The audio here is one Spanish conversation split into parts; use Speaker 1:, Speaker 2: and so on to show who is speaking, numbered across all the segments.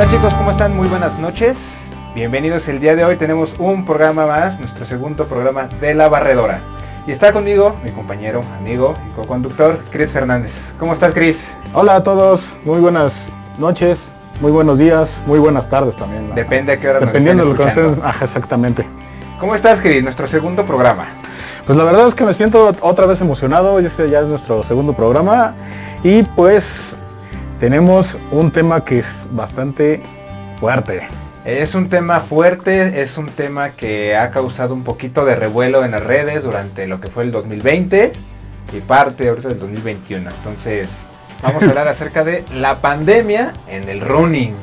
Speaker 1: Hola chicos, ¿cómo están? Muy buenas noches. Bienvenidos el día de hoy. Tenemos un programa más, nuestro segundo programa de La Barredora. Y está conmigo mi compañero, amigo y co-conductor, Cris Fernández. ¿Cómo estás, Cris?
Speaker 2: Hola a todos, muy buenas noches, muy buenos días, muy buenas tardes también. ¿no?
Speaker 1: Depende a qué hora
Speaker 2: Dependiendo de
Speaker 1: nos
Speaker 2: lo que
Speaker 1: estén escuchando.
Speaker 2: haces, exactamente.
Speaker 1: ¿Cómo estás, Cris? Nuestro segundo programa.
Speaker 2: Pues la verdad es que me siento otra vez emocionado, este ya es nuestro segundo programa y pues tenemos un tema que es bastante fuerte.
Speaker 1: Es un tema fuerte, es un tema que ha causado un poquito de revuelo en las redes durante lo que fue el 2020 y parte ahorita del 2021. Entonces, vamos a hablar acerca de la pandemia en el running.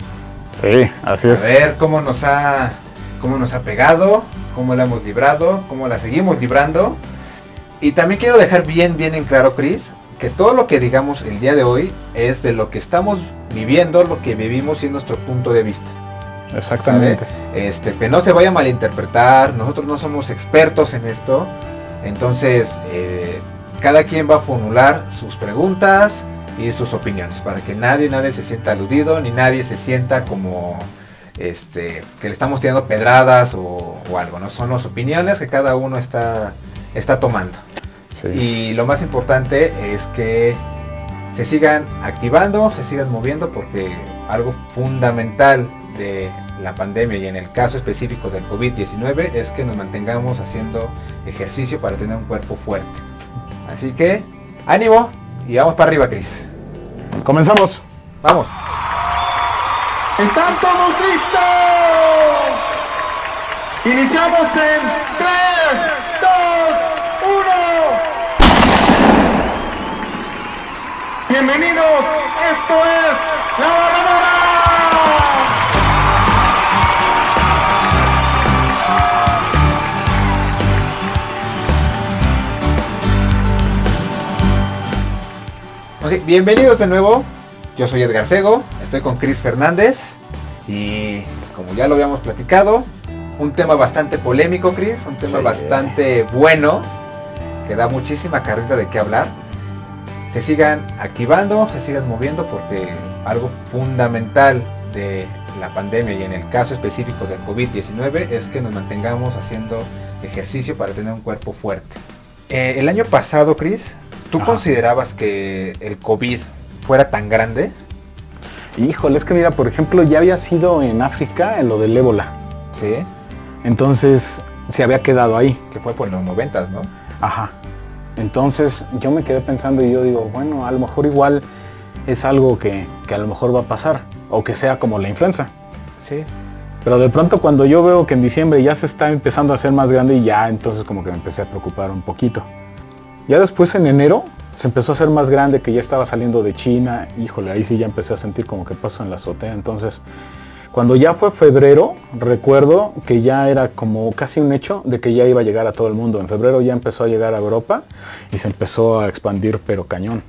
Speaker 2: Sí, así
Speaker 1: A
Speaker 2: es.
Speaker 1: ver cómo nos ha cómo nos ha pegado, cómo la hemos librado, cómo la seguimos librando. Y también quiero dejar bien bien en claro, Chris, que todo lo que digamos el día de hoy es de lo que estamos viviendo, lo que vivimos y es nuestro punto de vista.
Speaker 2: Exactamente.
Speaker 1: Este, que no se vaya a malinterpretar, nosotros no somos expertos en esto, entonces eh, cada quien va a formular sus preguntas y sus opiniones para que nadie, nadie se sienta aludido, ni nadie se sienta como este, que le estamos tirando pedradas o, o algo, ¿no? Son las opiniones que cada uno está, está tomando.
Speaker 2: Sí.
Speaker 1: Y lo más importante es que se sigan activando, se sigan moviendo porque algo fundamental de la pandemia y en el caso específico del COVID-19 es que nos mantengamos haciendo ejercicio para tener un cuerpo fuerte. Así que ánimo y vamos para arriba, Cris.
Speaker 2: Comenzamos.
Speaker 1: Vamos.
Speaker 3: ¿Están todos listos? Iniciamos en Bienvenidos, esto es La Barradora.
Speaker 1: Ok, bienvenidos de nuevo. Yo soy Edgar Sego, estoy con Cris Fernández y como ya lo habíamos platicado, un tema bastante polémico, Cris, un tema
Speaker 2: Sí.
Speaker 1: bastante bueno, que da muchísima carrera de qué hablar. Se sigan activando, se sigan moviendo porque algo fundamental de la pandemia y en el caso específico del COVID-19 es que nos mantengamos haciendo ejercicio para tener un cuerpo fuerte. Eh, el año pasado, Cris, ¿tú
Speaker 2: Ajá.
Speaker 1: considerabas que el COVID fuera tan grande?
Speaker 2: Híjole, es que mira, por ejemplo, ya había sido en África en lo del ébola.
Speaker 1: Sí.
Speaker 2: Entonces se había quedado ahí.
Speaker 1: Que fue por los noventas, ¿no?
Speaker 2: Ajá. Entonces yo me quedé pensando y yo digo, bueno, a lo mejor igual es algo que, que a lo mejor va a pasar. O que sea como la influenza.
Speaker 1: Sí.
Speaker 2: Pero de pronto cuando yo veo que en diciembre ya se está empezando a hacer más grande y ya entonces como que me empecé a preocupar un poquito. Ya después en enero se empezó a hacer más grande que ya estaba saliendo de China. Híjole, ahí sí ya empecé a sentir como que pasó en la azotea. Entonces, cuando ya fue febrero, recuerdo que ya era como casi un hecho de que ya iba a llegar a todo el mundo. En febrero ya empezó a llegar a Europa y se empezó a expandir pero cañón.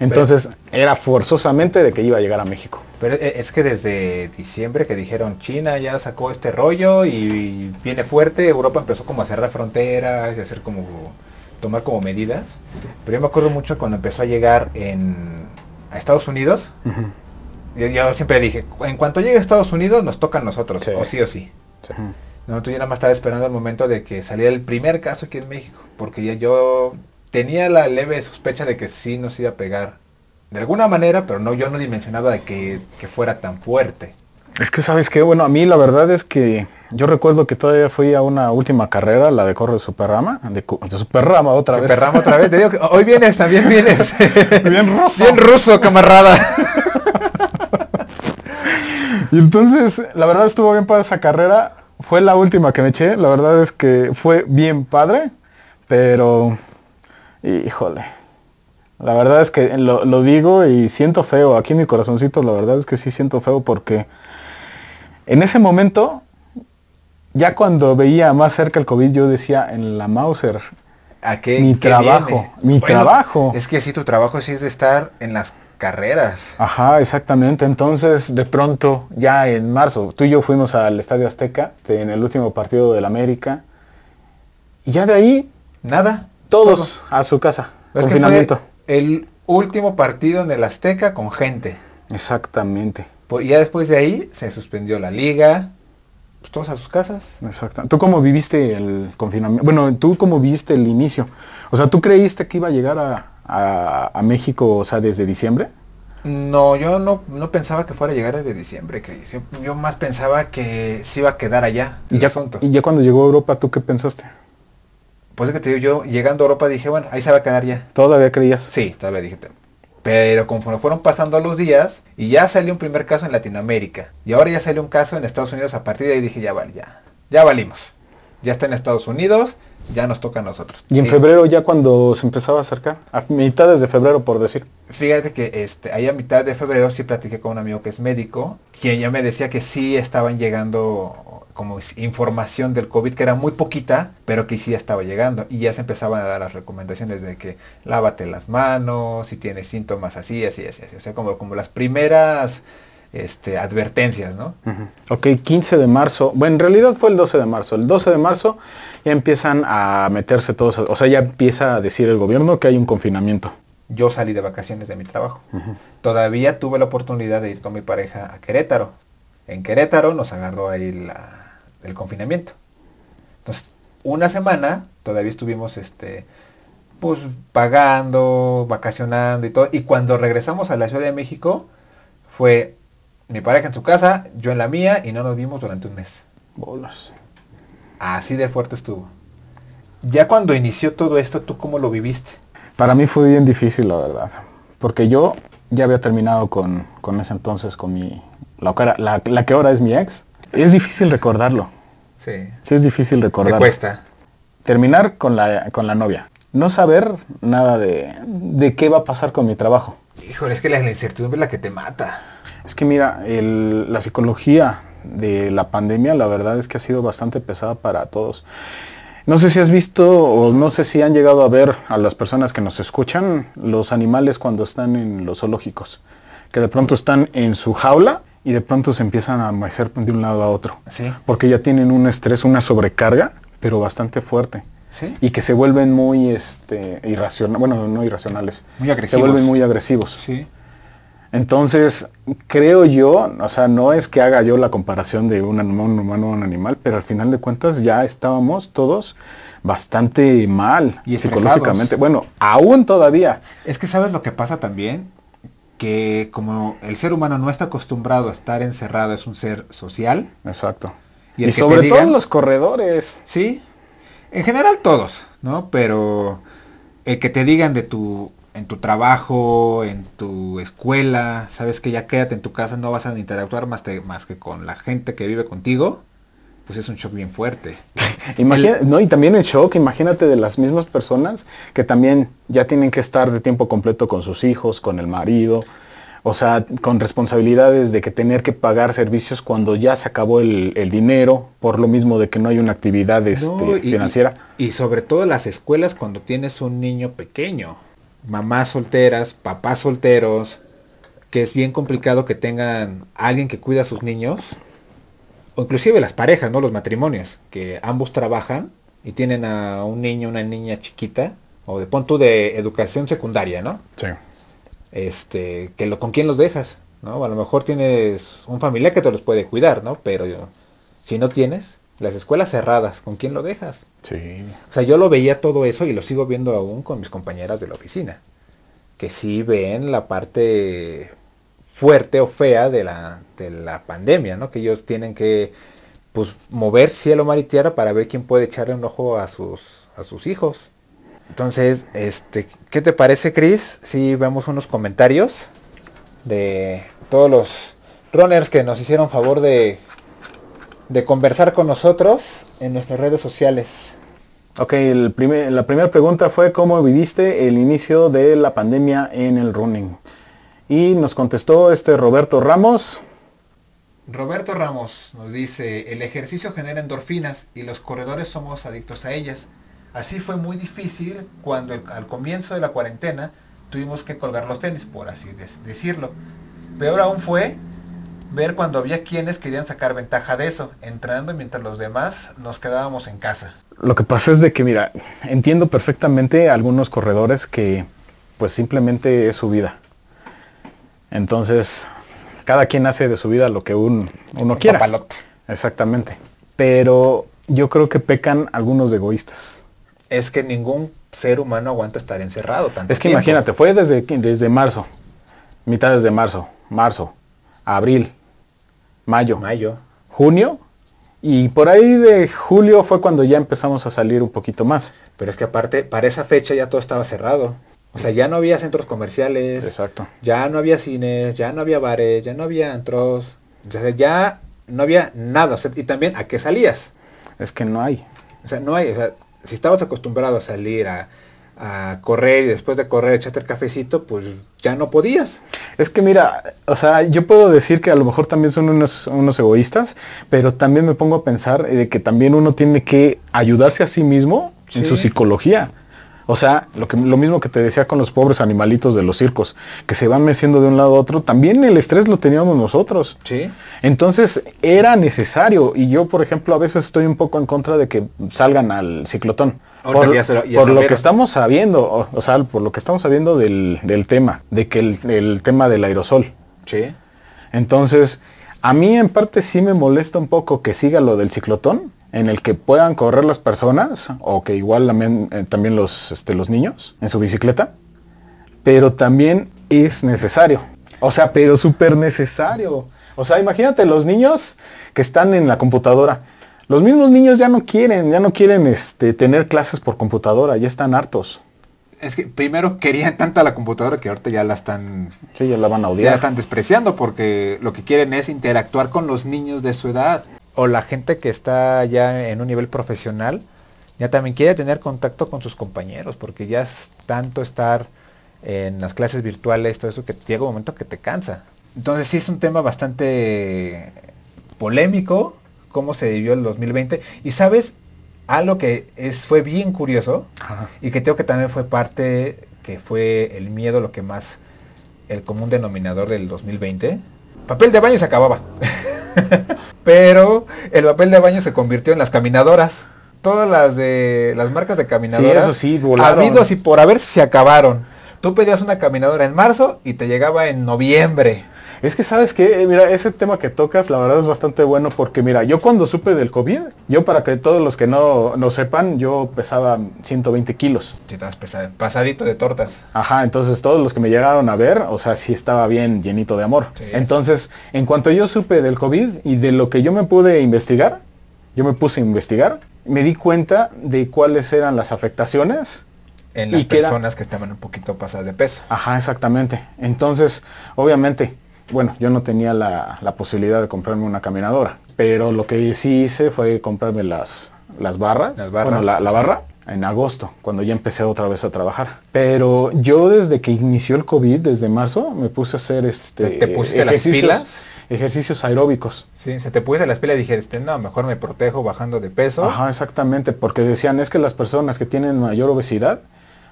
Speaker 2: Entonces era forzosamente de que iba a llegar a México.
Speaker 1: Pero e- es que desde diciembre que dijeron China ya sacó este rollo y viene fuerte, Europa empezó como a cerrar fronteras y a hacer como tomar como medidas. Pero yo me acuerdo mucho cuando empezó a llegar en a Estados Unidos. Yo, yo siempre dije, en cuanto llegue a Estados Unidos nos toca a nosotros,
Speaker 2: Sí.
Speaker 1: o sí o sí. No, tú ya nada más estaba esperando el momento de que saliera el primer caso aquí en México, porque ya yo tenía la leve sospecha de que sí nos iba a pegar de alguna manera, pero no yo no dimensionaba de que, que fuera tan fuerte.
Speaker 2: Es que sabes qué, bueno, a mí la verdad es que yo recuerdo que todavía fui a una última carrera, la de corre de Superrama, de, de Superrama otra vez.
Speaker 1: Superrama otra vez, te digo que hoy vienes, también vienes.
Speaker 2: Bien ruso.
Speaker 1: Bien ruso, camarada.
Speaker 2: Y entonces, la verdad estuvo bien padre esa carrera. Fue la última que me eché. La verdad es que fue bien padre. Pero, híjole. La verdad es que lo, lo digo y siento feo. Aquí en mi corazoncito, la verdad es que sí siento feo porque en ese momento, ya cuando veía más cerca el COVID, yo decía en la Mauser,
Speaker 1: ¿A qué,
Speaker 2: Mi
Speaker 1: qué
Speaker 2: trabajo,
Speaker 1: viene?
Speaker 2: mi trabajo.
Speaker 1: Es que sí, tu trabajo sí es de estar en las carreras.
Speaker 2: Ajá, exactamente. Entonces, de pronto, ya en marzo, tú y yo fuimos al Estadio Azteca, este, en el último partido del América. Y ya de ahí,
Speaker 1: Nada.
Speaker 2: todos a su casa.
Speaker 1: Es que
Speaker 2: confinamiento.
Speaker 1: fue el último partido en el Azteca con gente.
Speaker 2: Exactamente.
Speaker 1: Pues ya después de ahí se suspendió la liga, pues todos a sus casas.
Speaker 2: Exacto. ¿Tú cómo viviste el confinamiento? Bueno, ¿tú cómo viviste el inicio? O sea, ¿tú creíste que iba a llegar a, a- a México, o sea, desde diciembre?
Speaker 1: No, yo no, no pensaba que fuera a llegar desde diciembre, Cris. Yo, más pensaba que se iba a quedar allá.
Speaker 2: Y ya,
Speaker 1: asunto.
Speaker 2: y ya cuando llegó a Europa, ¿tú qué pensaste?
Speaker 1: Pues es que te digo, yo llegando a Europa dije, bueno, ahí se va a quedar ya.
Speaker 2: ¿Todavía creías?
Speaker 1: Sí, todavía dije. Pero conforme fueron pasando los días, y ya salió un primer caso en Latinoamérica, y ahora ya salió un caso en Estados Unidos, a partir de ahí dije, ya vale, ya, ya valimos. Ya está en Estados Unidos, ya nos toca a nosotros.
Speaker 2: Y en febrero ya cuando se empezaba a acercar, a mitades de febrero por decir.
Speaker 1: Fíjate que este, ahí a mitad de febrero sí platiqué con un amigo que es médico, quien ya me decía que sí estaban llegando como información del COVID, que era muy poquita, pero que sí ya estaba llegando. Y ya se empezaban a dar las recomendaciones de que lávate las manos, si tienes síntomas así, así, así, así. O sea, como, como las primeras este, advertencias, ¿no?
Speaker 2: Ok, 15 de marzo. Bueno, en realidad fue el 12 de marzo. El 12 de marzo ya empiezan a meterse todos, o sea, ya empieza a decir el gobierno que hay un confinamiento.
Speaker 1: Yo salí de vacaciones de mi trabajo. Todavía tuve la oportunidad de ir con mi pareja a Querétaro. En Querétaro nos agarró ahí la- el confinamiento. Entonces, una semana todavía estuvimos este pues pagando, vacacionando y todo. Y cuando regresamos a la Ciudad de México, fue mi pareja en su casa, yo en la mía, y no nos vimos durante un mes.
Speaker 2: Bolas.
Speaker 1: Así de fuerte estuvo. Ya cuando inició todo esto, ¿tú cómo lo viviste?
Speaker 2: Para mí fue bien difícil, la verdad. Porque yo ya había terminado con, con ese entonces, con mi... La, la- la que ahora es mi ex. Es difícil recordarlo.
Speaker 1: Sí.
Speaker 2: Sí, es difícil
Speaker 1: ¿Te
Speaker 2: recordarlo.
Speaker 1: cuesta?
Speaker 2: Terminar con la, con la novia. No saber nada de, de qué va a pasar con mi trabajo.
Speaker 1: Híjole, es que la incertidumbre es la que te mata.
Speaker 2: Es que mira, el- la psicología de la pandemia, la verdad es que ha sido bastante pesada para todos. No sé si has visto o no sé si han llegado a ver a las personas que nos escuchan los animales cuando están en los zoológicos, que de pronto están en su jaula y de pronto se empiezan a mover de un lado a otro,
Speaker 1: Sí.
Speaker 2: porque ya tienen un estrés, una sobrecarga, pero bastante fuerte.
Speaker 1: Sí.
Speaker 2: Y que se vuelven muy este, irracionales, bueno, no irracionales,
Speaker 1: Muy
Speaker 2: se
Speaker 1: agresivos.
Speaker 2: vuelven muy agresivos.
Speaker 1: Sí.
Speaker 2: Entonces, creo yo, o sea, no es que haga yo la comparación de un, un humano a un animal, pero al final de cuentas ya estábamos todos bastante mal
Speaker 1: Y
Speaker 2: psicológicamente. Bueno, aún todavía.
Speaker 1: Es que sabes lo que pasa también, que como el ser humano no está acostumbrado a estar encerrado, es un ser social.
Speaker 2: Exacto.
Speaker 1: Y
Speaker 2: sobre
Speaker 1: digan-
Speaker 2: todo los corredores.
Speaker 1: Sí. En general todos, ¿no? Pero el que te digan de tu en tu trabajo, en tu escuela, sabes que ya quédate en tu casa, no vas a interactuar más, te- más que con la gente que vive contigo, pues es un shock bien fuerte.
Speaker 2: Imagina- no, y también el shock, imagínate de las mismas personas que también ya tienen que estar de tiempo completo con sus hijos, con el marido, o sea, con responsabilidades de que tener que pagar servicios cuando ya se acabó el, el dinero, por lo mismo de que no hay una actividad este,
Speaker 1: No, y-
Speaker 2: financiera.
Speaker 1: Y, y sobre todo las escuelas cuando tienes un niño pequeño. Mamás solteras, papás solteros, que es bien complicado que tengan alguien que cuida a sus niños. O inclusive las parejas, ¿no? Los matrimonios, que ambos trabajan y tienen a un niño, una niña chiquita, o de punto de educación secundaria, ¿no?
Speaker 2: Sí.
Speaker 1: Este, que lo, con quién los dejas, ¿no? A lo mejor tienes un familiar que te los puede cuidar, ¿no? Pero si no tienes, las escuelas cerradas, ¿con quién lo dejas?
Speaker 2: Sí.
Speaker 1: O sea, yo lo veía todo eso y lo sigo viendo aún con mis compañeras de la oficina. Que sí ven la parte fuerte o fea de la, de la pandemia, ¿no? Que ellos tienen que pues mover cielo, mar y tierra para ver quién puede echarle un ojo a sus, a sus hijos. Entonces, este, ¿qué te parece, Chris? Si vemos unos comentarios de todos los runners que nos hicieron favor de, de conversar con nosotros en nuestras redes sociales.
Speaker 2: Ok, el primer- la primera pregunta fue cómo viviste el inicio de la pandemia en el running. Y nos contestó este Roberto Ramos.
Speaker 1: Roberto Ramos nos dice, el ejercicio genera endorfinas y los corredores somos adictos a ellas. Así fue muy difícil cuando el- al comienzo de la cuarentena tuvimos que colgar los tenis, por así decirlo. Peor aún fue ver cuando había quienes querían sacar ventaja de eso, entrando mientras los demás nos quedábamos en casa.
Speaker 2: Lo que pasa es de que, mira, entiendo perfectamente a algunos corredores que pues simplemente es su vida. Entonces, cada quien hace de su vida lo que un- uno quiera.
Speaker 1: Papalote.
Speaker 2: Exactamente. Pero yo creo que pecan algunos egoístas.
Speaker 1: Es que ningún ser humano aguanta estar encerrado tanto
Speaker 2: Es que
Speaker 1: tiempo.
Speaker 2: imagínate, fue desde, desde marzo, mitades de marzo, marzo, abril, mayo,
Speaker 1: Mayo.
Speaker 2: junio, y por ahí de julio fue cuando ya empezamos a salir un poquito más.
Speaker 1: Pero es que aparte, para esa fecha ya todo estaba cerrado. O sea, ya no había centros comerciales.
Speaker 2: Exacto.
Speaker 1: Ya no había cines, ya no había bares, ya no había antros. O sea, ya no había nada. O sea, y también, ¿a qué salías?
Speaker 2: Es que no hay.
Speaker 1: O sea, no hay. O sea, si estabas acostumbrado a salir a, a correr y después de correr echarte el cafecito, pues ya no podías.
Speaker 2: Es que mira, o sea, yo puedo decir que a lo mejor también son unos, unos egoístas, pero también me pongo a pensar de que también uno tiene que ayudarse a sí mismo en su psicología. O sea, lo, que, lo mismo que te decía con los pobres animalitos de los circos, que se van meciendo de un lado a otro, también el estrés lo teníamos nosotros.
Speaker 1: Sí.
Speaker 2: Entonces era necesario y yo, por ejemplo, a veces estoy un poco en contra de que salgan al ciclotón. Por,
Speaker 1: que ya se lo- ya
Speaker 2: por lo
Speaker 1: salieron.
Speaker 2: que estamos sabiendo, o, o sea, por lo que estamos sabiendo del, del tema, de que el, el tema del aerosol.
Speaker 1: Sí.
Speaker 2: Entonces, a mí en parte sí me molesta un poco que siga lo del ciclotón, en el que puedan correr las personas, o que igual también, eh, también los, este, los niños en su bicicleta, pero también es necesario. O sea, pero súper necesario. O sea, imagínate los niños que están en la computadora. Los mismos niños ya no quieren, ya no quieren este, tener clases por computadora, ya están hartos.
Speaker 1: Es que primero querían tanta la computadora que ahorita ya la están
Speaker 2: Sí, ya la van a
Speaker 1: ya la
Speaker 2: odiar.
Speaker 1: están despreciando porque lo que quieren es interactuar con los niños de su edad. O la gente que está ya en un nivel profesional, ya también quiere tener contacto con sus compañeros, porque ya es tanto estar en las clases virtuales, todo eso, que llega un momento que te cansa. Entonces sí es un tema bastante polémico, cómo se vivió el 2020. Y sabes, algo que es, fue bien curioso,
Speaker 2: Ajá.
Speaker 1: y que creo que también fue parte, que fue el miedo lo que más, el común denominador del 2020. Papel de baño se acababa. Pero el papel de baño se convirtió en las caminadoras. Todas las de las marcas de caminadoras.
Speaker 2: eso sí, volaron.
Speaker 1: habidos y por haber se acabaron. Tú pedías una caminadora en marzo y te llegaba en noviembre.
Speaker 2: Es que sabes que, mira, ese tema que tocas, la verdad es bastante bueno porque, mira, yo cuando supe del COVID, yo para que todos los que no, no sepan, yo pesaba 120 kilos.
Speaker 1: Si estabas pesa- pasadito de tortas.
Speaker 2: Ajá, entonces todos los que me llegaron a ver, o sea, sí estaba bien llenito de amor.
Speaker 1: Sí.
Speaker 2: Entonces, en cuanto yo supe del COVID y de lo que yo me pude investigar, yo me puse a investigar, me di cuenta de cuáles eran las afectaciones
Speaker 1: En las
Speaker 2: Y que era-
Speaker 1: personas que estaban un poquito pasadas de peso.
Speaker 2: Ajá, exactamente. Entonces, obviamente, bueno, yo no tenía la, la posibilidad de comprarme una caminadora, pero lo que sí hice fue comprarme las, las barras,
Speaker 1: Las barras.
Speaker 2: bueno, la, la barra en agosto, cuando ya empecé otra vez a trabajar. Pero yo desde que inició el COVID, desde marzo, me puse a hacer este
Speaker 1: ¿Te- te pusiste las
Speaker 2: ejercicios-
Speaker 1: pilas?
Speaker 2: Ejercicios aeróbicos.
Speaker 1: Sí, se te puso las pilas y dijiste, no, mejor me protejo bajando de peso.
Speaker 2: Ajá, exactamente, porque decían es que las personas que tienen mayor obesidad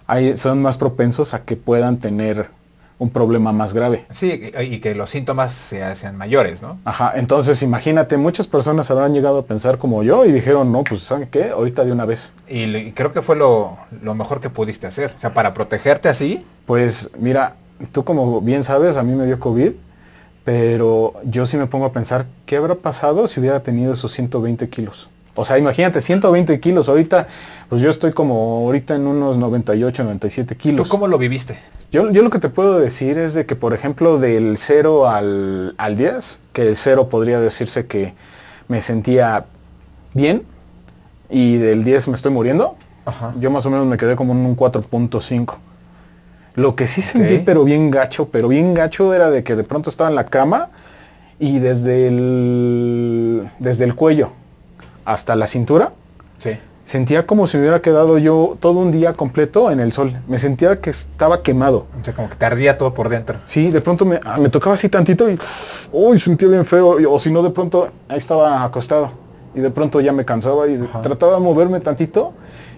Speaker 2: hay- son más propensos a que puedan tener un problema más grave.
Speaker 1: Sí, y que los síntomas se- sean mayores, ¿no?
Speaker 2: Ajá, entonces imagínate, muchas personas habrán llegado a pensar como yo y dijeron, no, pues ¿saben qué? Ahorita de una vez.
Speaker 1: Y creo que fue lo, lo mejor que pudiste hacer. O sea, para protegerte así,
Speaker 2: Pues mira, tú como bien sabes, a mí me dio COVID, pero yo sí me pongo a pensar, ¿qué habrá pasado si hubiera tenido esos 120 kilos? O sea, imagínate, 120 kilos, ahorita, pues yo estoy como ahorita en unos 98, 97
Speaker 1: ¿tú
Speaker 2: kilos.
Speaker 1: cómo lo viviste?
Speaker 2: Yo, yo lo que te puedo decir es de que, por ejemplo, del 0 al, al 10, que el 0 podría decirse que me sentía bien y del 10 me estoy muriendo,
Speaker 1: Ajá.
Speaker 2: yo más o menos me quedé como en un 4.5. Lo que sí sentí, pero bien gacho, pero bien gacho era de que de pronto estaba en la cama y desde el, desde el cuello hasta la cintura,
Speaker 1: Sí.
Speaker 2: sentía como si me hubiera quedado yo todo un día completo en el sol. Me sentía que estaba quemado.
Speaker 1: O sea, como que te ardía todo por dentro.
Speaker 2: Sí, de pronto me, ah, me tocaba así tantito y uy, sentía bien feo. y- O si no, de pronto ahí estaba acostado. Y de pronto ya me cansaba y
Speaker 1: Ajá.
Speaker 2: trataba de moverme tantito.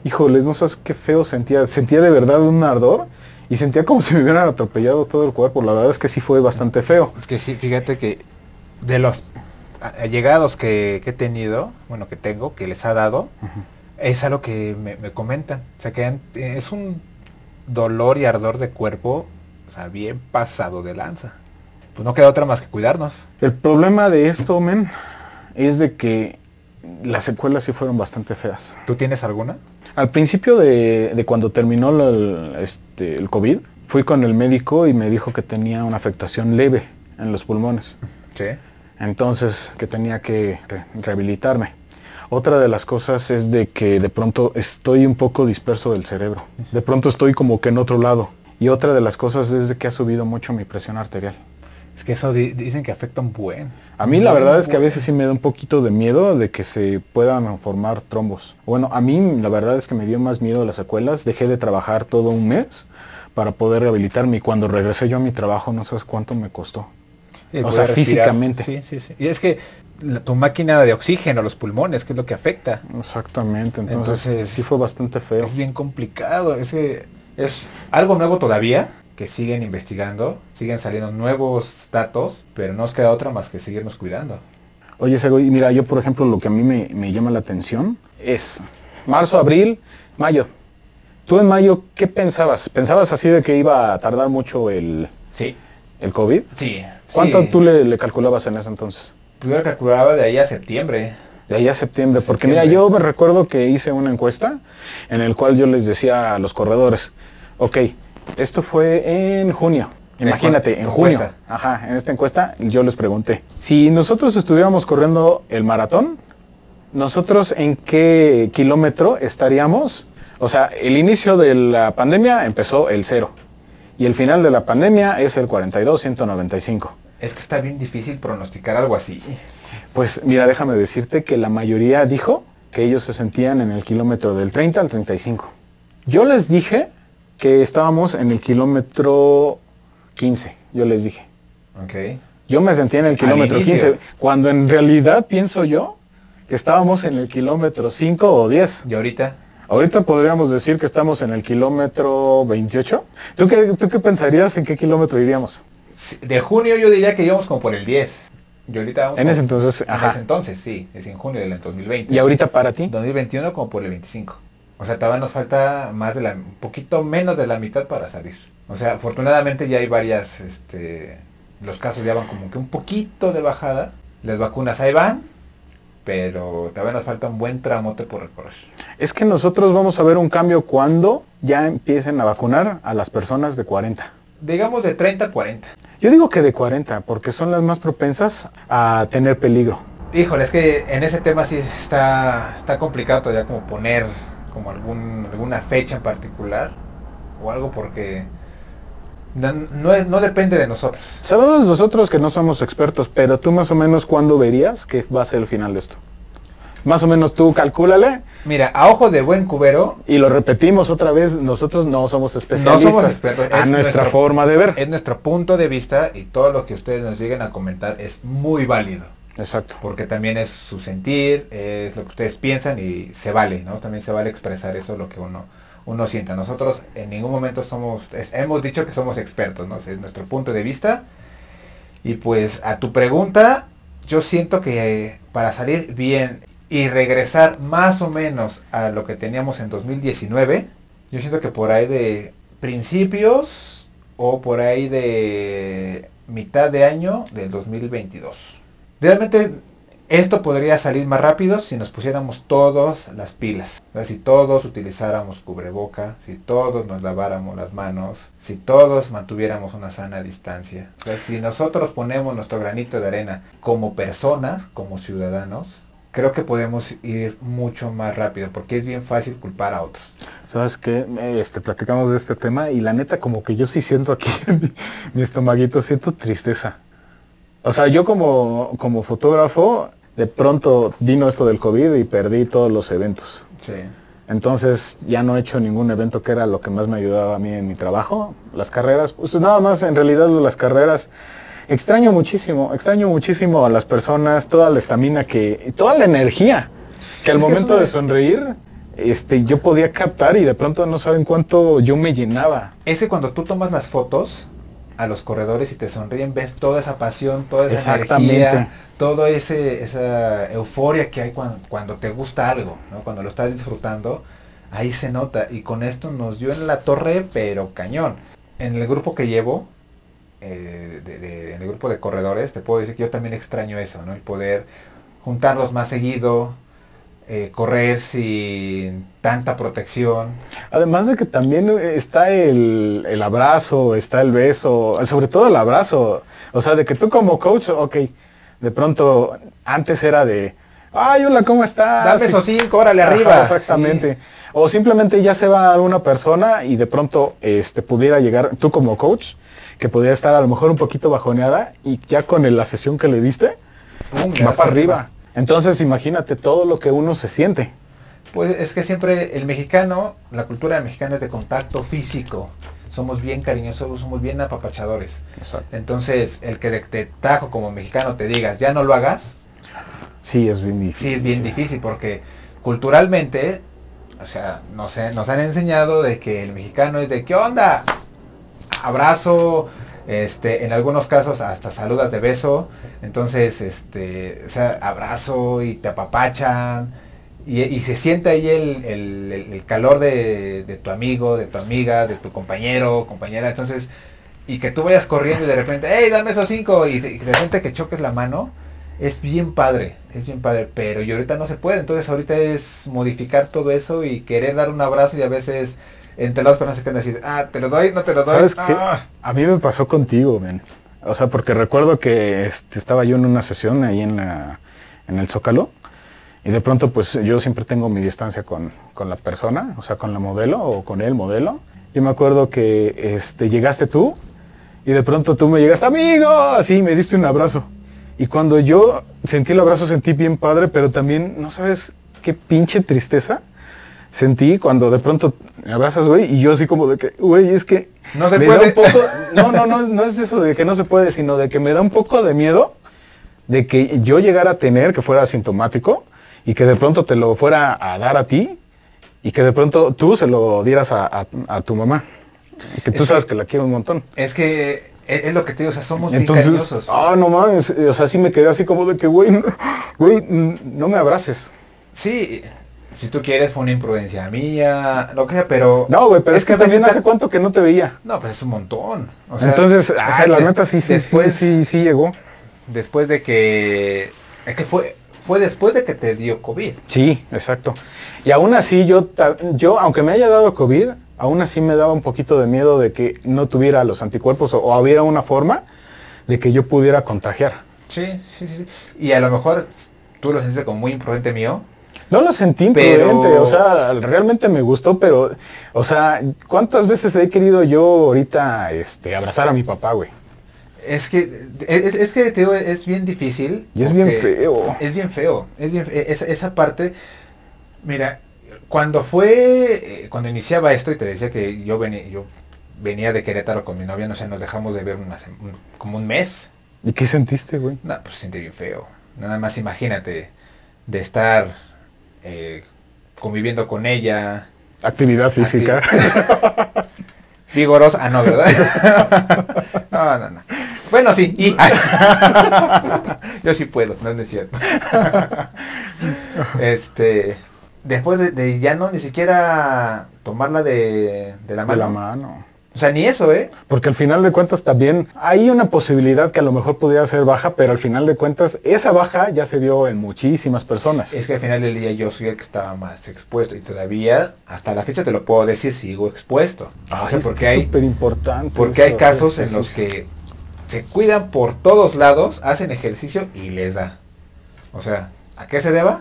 Speaker 2: Híjoles, no sabes qué feo sentía. Sentía de verdad un ardor y sentía como si me hubieran atropellado todo el cuerpo. La verdad es que sí fue bastante feo.
Speaker 1: Es que sí, fíjate que de los allegados que, que he tenido, bueno, que tengo, que les ha dado, es algo que me, me comentan. O sea, que han- es un dolor y ardor de cuerpo, o sea, bien pasado de lanza. pues no queda otra más que cuidarnos.
Speaker 2: El problema de esto, men, es de que las secuelas sí fueron bastante feas.
Speaker 1: ¿Tú tienes alguna?
Speaker 2: Al principio de, de cuando terminó el, este, el COVID, fui con el médico y me dijo que tenía una afectación leve en los pulmones.
Speaker 1: Sí.
Speaker 2: Entonces, que tenía que re- rehabilitarme. Otra de las cosas es de que de pronto estoy un poco disperso del cerebro. De pronto estoy como que en otro lado. Y otra de las cosas es de que ha subido mucho mi presión arterial.
Speaker 1: Es que eso di- dicen que afecta un buen.
Speaker 2: A mí la verdad es que a veces sí me da un poquito de miedo de que se puedan formar trombos. Bueno, a mí la verdad es que me dio más miedo las secuelas. Dejé de trabajar todo un mes para poder rehabilitarme y cuando regresé yo a mi trabajo no sabes cuánto me costó.
Speaker 1: Y
Speaker 2: o sea,
Speaker 1: respirar.
Speaker 2: físicamente.
Speaker 1: Sí, sí, sí. Y es que la- tu máquina de oxígeno, los pulmones, que es lo que afecta.
Speaker 2: Exactamente, entonces,
Speaker 1: Entonces,
Speaker 2: sí fue bastante feo.
Speaker 1: Es bien complicado. Es, que es algo nuevo todavía, que siguen investigando, siguen saliendo nuevos datos, pero no nos queda otra más que seguirnos cuidando.
Speaker 2: Oye, Sego, y mira, yo por ejemplo lo que a mí me, me llama la atención es marzo, abril, mayo. ¿Tú en mayo qué pensabas? ¿Pensabas así de que iba a tardar mucho el, el COVID?
Speaker 1: sí.
Speaker 2: ¿Cuánto
Speaker 1: sí.
Speaker 2: tú le, le calculabas en ese entonces?
Speaker 1: Yo calculaba de ahí a septiembre.
Speaker 2: De ahí a septiembre, porque
Speaker 1: septiembre.
Speaker 2: mira, yo me recuerdo que hice una encuesta en el cual yo les decía a los corredores, ok, esto fue en junio,
Speaker 1: ¿En
Speaker 2: imagínate, en junio,
Speaker 1: encuesta?
Speaker 2: ajá, en esta encuesta yo les pregunté, si nosotros estuviéramos corriendo el maratón, nosotros en qué kilómetro estaríamos, o sea, el inicio de la pandemia empezó el cero y el final de la pandemia es el 42, 195.
Speaker 1: Es que está bien difícil pronosticar algo así.
Speaker 2: Pues mira, déjame decirte que la mayoría dijo que ellos se sentían en el kilómetro del 30 al 35. Yo les dije que estábamos en el kilómetro 15, yo les dije.
Speaker 1: Ok.
Speaker 2: Yo me sentía en el kilómetro
Speaker 1: inicio.
Speaker 2: 15, cuando en realidad pienso yo que estábamos en el kilómetro 5 o 10.
Speaker 1: Y ahorita,
Speaker 2: Ahorita podríamos decir que estamos en el kilómetro 28. ¿Tú qué, tú qué pensarías en qué kilómetro iríamos?
Speaker 1: de junio yo diría que íbamos como por el 10. Y ahorita vamos
Speaker 2: En
Speaker 1: como-
Speaker 2: ese entonces,
Speaker 1: En
Speaker 2: ajá.
Speaker 1: ese entonces, sí. Es en junio del 2020.
Speaker 2: ¿Y ahorita para ti?
Speaker 1: 2021 como por el 25. O sea, todavía nos falta más de la, un poquito menos de la mitad para salir. O sea, afortunadamente ya hay varias, este, los casos ya van como que un poquito de bajada. Las vacunas ahí van, pero todavía nos falta un buen tramote por recorrer.
Speaker 2: Es que nosotros vamos a ver un cambio cuando ya empiecen a vacunar a las personas de 40.
Speaker 1: Digamos de 30 a 40.
Speaker 2: Yo digo que de 40, porque son las más propensas a tener peligro.
Speaker 1: Híjole, es que en ese tema sí está, está complicado todavía como poner como algún, alguna fecha en particular o algo porque no, no no depende de nosotros.
Speaker 2: Sabemos nosotros que no somos expertos, pero tú más o menos cuándo verías que va a ser el final de esto. Más o menos tú calcúlale
Speaker 1: Mira, a ojo de buen cubero
Speaker 2: y lo repetimos otra vez, nosotros no somos especialistas.
Speaker 1: somos expertos,
Speaker 2: A
Speaker 1: es
Speaker 2: nuestra
Speaker 1: nuestro-
Speaker 2: forma de ver.
Speaker 1: es nuestro punto de vista y todo lo que ustedes nos lleguen a comentar es muy válido.
Speaker 2: Exacto.
Speaker 1: Porque también es su sentir, es lo que ustedes piensan y se vale, ¿no? También se vale expresar eso, lo que uno, uno sienta. Nosotros en ningún momento somos, hemos dicho que somos expertos, ¿no? Es nuestro punto de vista. Y pues a tu pregunta, yo siento que eh, para salir bien y regresar más o menos a lo que teníamos en 2019, yo siento que por ahí de principios o por ahí de mitad de año del 2022. Realmente esto podría salir más rápido si nos pusiéramos todos las pilas. Si todos utilizáramos cubreboca, si todos nos laváramos las manos, si todos mantuviéramos una sana distancia. Si nosotros ponemos nuestro granito de arena como personas, como ciudadanos, creo que podemos ir mucho más rápido porque es bien fácil culpar a otros.
Speaker 2: ¿Sabes qué? Este, platicamos de este tema y la neta como que yo sí siento aquí mi, mi estomaguito, siento tristeza. O sea, yo como, como fotógrafo, de pronto vino esto del COVID y perdí todos los eventos.
Speaker 1: Sí.
Speaker 2: Entonces ya no he hecho ningún evento que era lo que más me ayudaba a mí en mi trabajo. Las carreras, pues nada más en realidad las carreras. Extraño muchísimo, extraño muchísimo a las personas, toda la estamina que, toda la energía que al
Speaker 1: Es
Speaker 2: momento de sonreír, este, yo podía captar y de pronto no saben cuánto yo me llenaba.
Speaker 1: Es que cuando tú tomas las fotos a los corredores y te sonríen, ves toda esa pasión, toda esa energía, toda esa euforia que hay cuando, cuando te gusta algo, ¿no? cuando lo estás disfrutando, ahí se nota. Y con esto nos dio en la torre, pero cañón. En el grupo que llevo, eh, de- de- en el grupo de corredores, te puedo decir que yo también extraño eso, ¿no? El poder juntarlos más seguido, eh, correr sin tanta protección.
Speaker 2: Además de que también está el, el abrazo, está el beso, sobre todo el abrazo. O sea, de que tú como coach, ok, de pronto antes era de, ay, hola, ¿cómo estás?
Speaker 1: Dame esos cinco, órale
Speaker 2: Ajá,
Speaker 1: arriba.
Speaker 2: exactamente. O simplemente ya se va una persona y de pronto este, pudiera llegar, tú como coach, que pudiera estar a lo mejor un poquito bajoneada y ya con el- la sesión que le diste, va para arriba. Entonces imagínate todo lo que uno se siente.
Speaker 1: Pues es que siempre el mexicano, la cultura mexicana es de contacto físico. Somos bien cariñosos, somos bien apapachadores. Entonces, el que de, de tajo como mexicano te digas, ya no lo hagas,
Speaker 2: Sí, es bien difícil.
Speaker 1: sí es bien difícil porque culturalmente, o sea, nos han enseñado de que el mexicano es de, ¿qué onda? Abrazo, este, en algunos casos hasta saludas de beso, entonces, este, o sea, abrazo y te apapachan y, se siente ahí el, el- calor de, de tu amigo, de tu amiga, de tu compañero, compañera, entonces, y que tú vayas corriendo y de repente, hey, dame esos cinco, y y de repente que choques la mano, es bien padre, es bien padre, pero y ahorita no se puede, entonces ahorita es modificar todo eso y querer dar un abrazo y a veces entre las personas se quedan decir, ah, te lo doy, no te lo doy.
Speaker 2: ¿Sabes qué?
Speaker 1: Ah.
Speaker 2: A mí me pasó contigo, men. O sea, porque recuerdo que este, estaba yo en una sesión ahí en, la, en el Zócalo y de pronto pues yo siempre tengo mi distancia con, con la persona, o sea, con la modelo o con el modelo. Yo me acuerdo que este, llegaste tú y de pronto tú me llegaste, amigo, así me diste un abrazo. Y cuando yo sentí el abrazo sentí bien padre, pero también, no sabes qué pinche tristeza sentí cuando de pronto me abrazas, güey, y yo así como de que, güey, es que
Speaker 1: No se
Speaker 2: me
Speaker 1: puede.
Speaker 2: da un poco, no, no, no, no es eso de que no se puede, sino de que me da un poco de miedo de que yo llegara a tener, que fuera asintomático, y que de pronto te lo fuera a dar a ti, y que de pronto tú se lo dieras a, a- a tu mamá. Que tú
Speaker 1: Es
Speaker 2: sabes
Speaker 1: que-
Speaker 2: que la quiero un montón.
Speaker 1: Es que es, es lo que te digo, o sea, somos bien
Speaker 2: Entonces,
Speaker 1: cariñosos.
Speaker 2: ah, no mames, o sea, sí me quedé así como de que, güey, no, güey, no me abraces.
Speaker 1: Sí, si tú quieres fue una imprudencia mía, lo que sea, pero...
Speaker 2: No, güey, pero es, que,
Speaker 1: veces
Speaker 2: también hace cuánto que no te veía.
Speaker 1: No, pues es un montón. O sea,
Speaker 2: Entonces,
Speaker 1: o sea,
Speaker 2: la neta sí, sí,
Speaker 1: después,
Speaker 2: sí, sí, sí llegó.
Speaker 1: después de que... Es que fue, fue después de que te dio COVID.
Speaker 2: Sí, exacto. Y aún así yo, yo, aunque me haya dado COVID, aún así me daba un poquito de miedo de que no tuviera los anticuerpos o, o hubiera una forma de que yo pudiera contagiar.
Speaker 1: Sí, sí, sí, sí. Y a lo mejor tú lo sentiste como muy imprudente mío.
Speaker 2: No lo sentí
Speaker 1: Pero-
Speaker 2: imprudente, o sea, realmente me gustó, pero, o sea, ¿cuántas veces he querido yo ahorita este, abrazar a mi papá, güey?
Speaker 1: Es que, es, es que te digo, es bien difícil.
Speaker 2: Y es bien feo.
Speaker 1: Es bien feo. Es bien esa, esa parte, mira, cuando fue, eh, cuando iniciaba esto y te decía que yo venía, yo venía de Querétaro con mi novia, no sé, nos dejamos de ver una un- como un mes.
Speaker 2: ¿Y qué sentiste, güey?
Speaker 1: No, pues se siente bien feo. Nada más imagínate de estar eh, conviviendo con ella,
Speaker 2: Actividad física.
Speaker 1: vigorosa. Ah, no, ¿verdad? no, no, no. Bueno, sí, y... Yo sí puedo, no, es cierto. este, después de, de ya no ni siquiera tomarla de, de la
Speaker 2: de
Speaker 1: mano.
Speaker 2: la mano.
Speaker 1: O sea, ni eso, ¿eh?
Speaker 2: Porque al final de cuentas también hay una posibilidad que a lo mejor pudiera ser baja, pero al final de cuentas esa baja ya se dio en muchísimas personas.
Speaker 1: Es que al final del día yo soy el que estaba más expuesto y todavía, hasta la fecha te lo puedo decir, sigo expuesto. o sea,
Speaker 2: es
Speaker 1: porque hay,
Speaker 2: súper importante.
Speaker 1: porque hay casos en los que se cuidan por todos lados, hacen ejercicio y les da. O sea, ¿a qué se deba?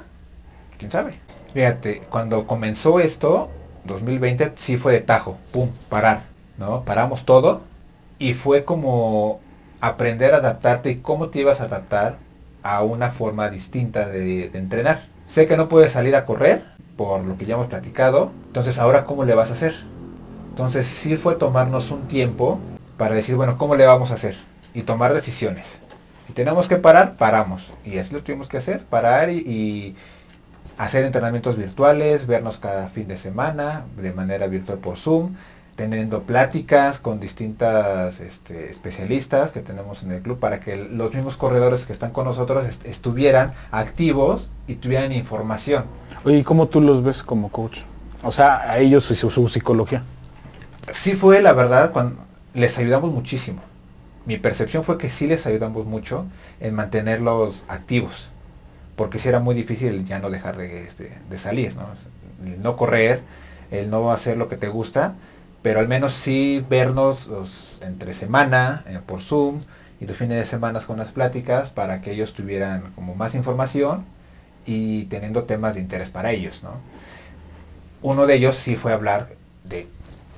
Speaker 1: ¿Quién sabe? Fíjate, cuando comenzó esto, 2020, sí fue de tajo, pum, parar, ¿no? Paramos todo y fue como aprender a adaptarte y cómo te ibas a adaptar a una forma distinta de, entrenar. Sé que no puedes salir a correr, por lo que ya hemos platicado, entonces ahora ¿cómo le vas a hacer? Entonces sí fue tomarnos un tiempo para decir, bueno, ¿cómo le vamos a hacer? Y tomar decisiones. Si tenemos que parar, paramos. Y así lo tuvimos que hacer, parar y hacer entrenamientos virtuales, vernos cada fin de semana de manera virtual por Zoom, teniendo pláticas con distintas este, especialistas que tenemos en el club para que los mismos corredores que están con nosotros est- estuvieran activos y tuvieran información.
Speaker 2: Oye, ¿y cómo tú los ves como coach? O sea, a ellos y su, su psicología.
Speaker 1: Sí fue, la verdad, cuando les ayudamos muchísimo. mi percepción fue que sí les ayudamos mucho en mantenerlos activos, porque si era muy difícil ya no dejar de, este, de salir, ¿no? El no correr, el no hacer lo que te gusta, pero al menos sí vernos entre semana eh, por Zoom y los fines de semana con las pláticas para que ellos tuvieran como más información y teniendo temas de interés para ellos, ¿no? Uno de ellos sí fue hablar de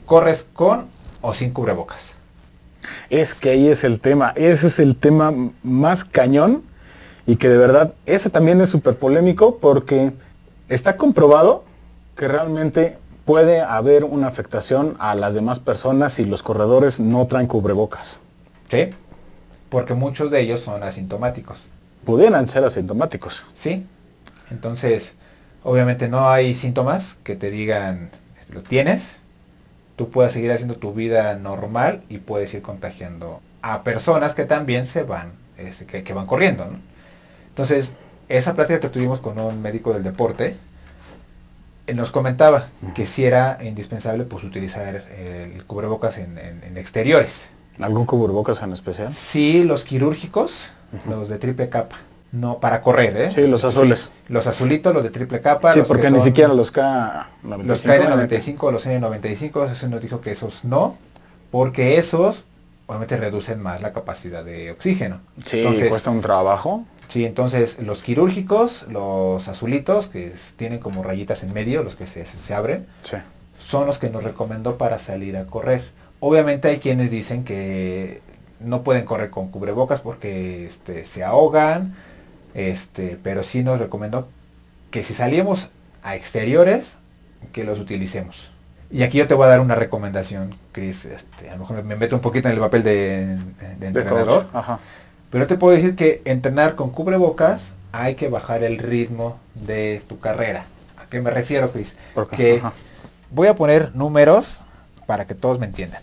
Speaker 1: corres con o sin cubrebocas.
Speaker 2: Es que ahí es el tema, ese es el tema más cañón y que de verdad, ese también es súper polémico porque está comprobado que realmente puede haber una afectación a las demás personas si los corredores no traen cubrebocas.
Speaker 1: ¿Sí? Porque muchos de ellos son asintomáticos.
Speaker 2: Pudieran ser asintomáticos.
Speaker 1: ¿Sí? Entonces, obviamente no hay síntomas que te digan, lo tienes, tú puedes seguir haciendo tu vida normal y puedes ir contagiando a personas que también se van, este, que, que van corriendo. ¿no? Entonces, esa plática que tuvimos con un médico del deporte, nos comentaba que sí era indispensable pues utilizar el cubrebocas en, en- en exteriores.
Speaker 2: ¿Algún cubrebocas en especial?
Speaker 1: Sí, los quirúrgicos, los de triple capa. No para correr, ¿eh?
Speaker 2: Sí, los azules.
Speaker 1: los azulitos, los de triple capa.
Speaker 2: Sí,
Speaker 1: los
Speaker 2: porque
Speaker 1: que
Speaker 2: ni siquiera los K95.
Speaker 1: Los KN95, los N95, eso nos dijo que esos no, porque esos obviamente reducen más la capacidad de oxígeno.
Speaker 2: Sí,
Speaker 1: entonces,
Speaker 2: cuesta un trabajo.
Speaker 1: Sí, entonces los quirúrgicos, los azulitos, que es- tienen como rayitas en medio, los que se, se abren,
Speaker 2: Sí.
Speaker 1: son los que nos recomendó para salir a correr. Obviamente hay quienes dicen que no pueden correr con cubrebocas porque este, se ahogan, este, pero sí nos recomendó que si salimos a exteriores, que los utilicemos. Y aquí yo te voy a dar una recomendación, Chris. Este, a lo mejor me meto un poquito en el papel de, de entrenador.
Speaker 2: Ajá.
Speaker 1: Pero te puedo decir que entrenar con cubrebocas hay que bajar el ritmo de tu carrera. ¿A qué me refiero, Chris?
Speaker 2: Porque-
Speaker 1: Que
Speaker 2: ajá.
Speaker 1: voy a poner números para que todos me entiendan.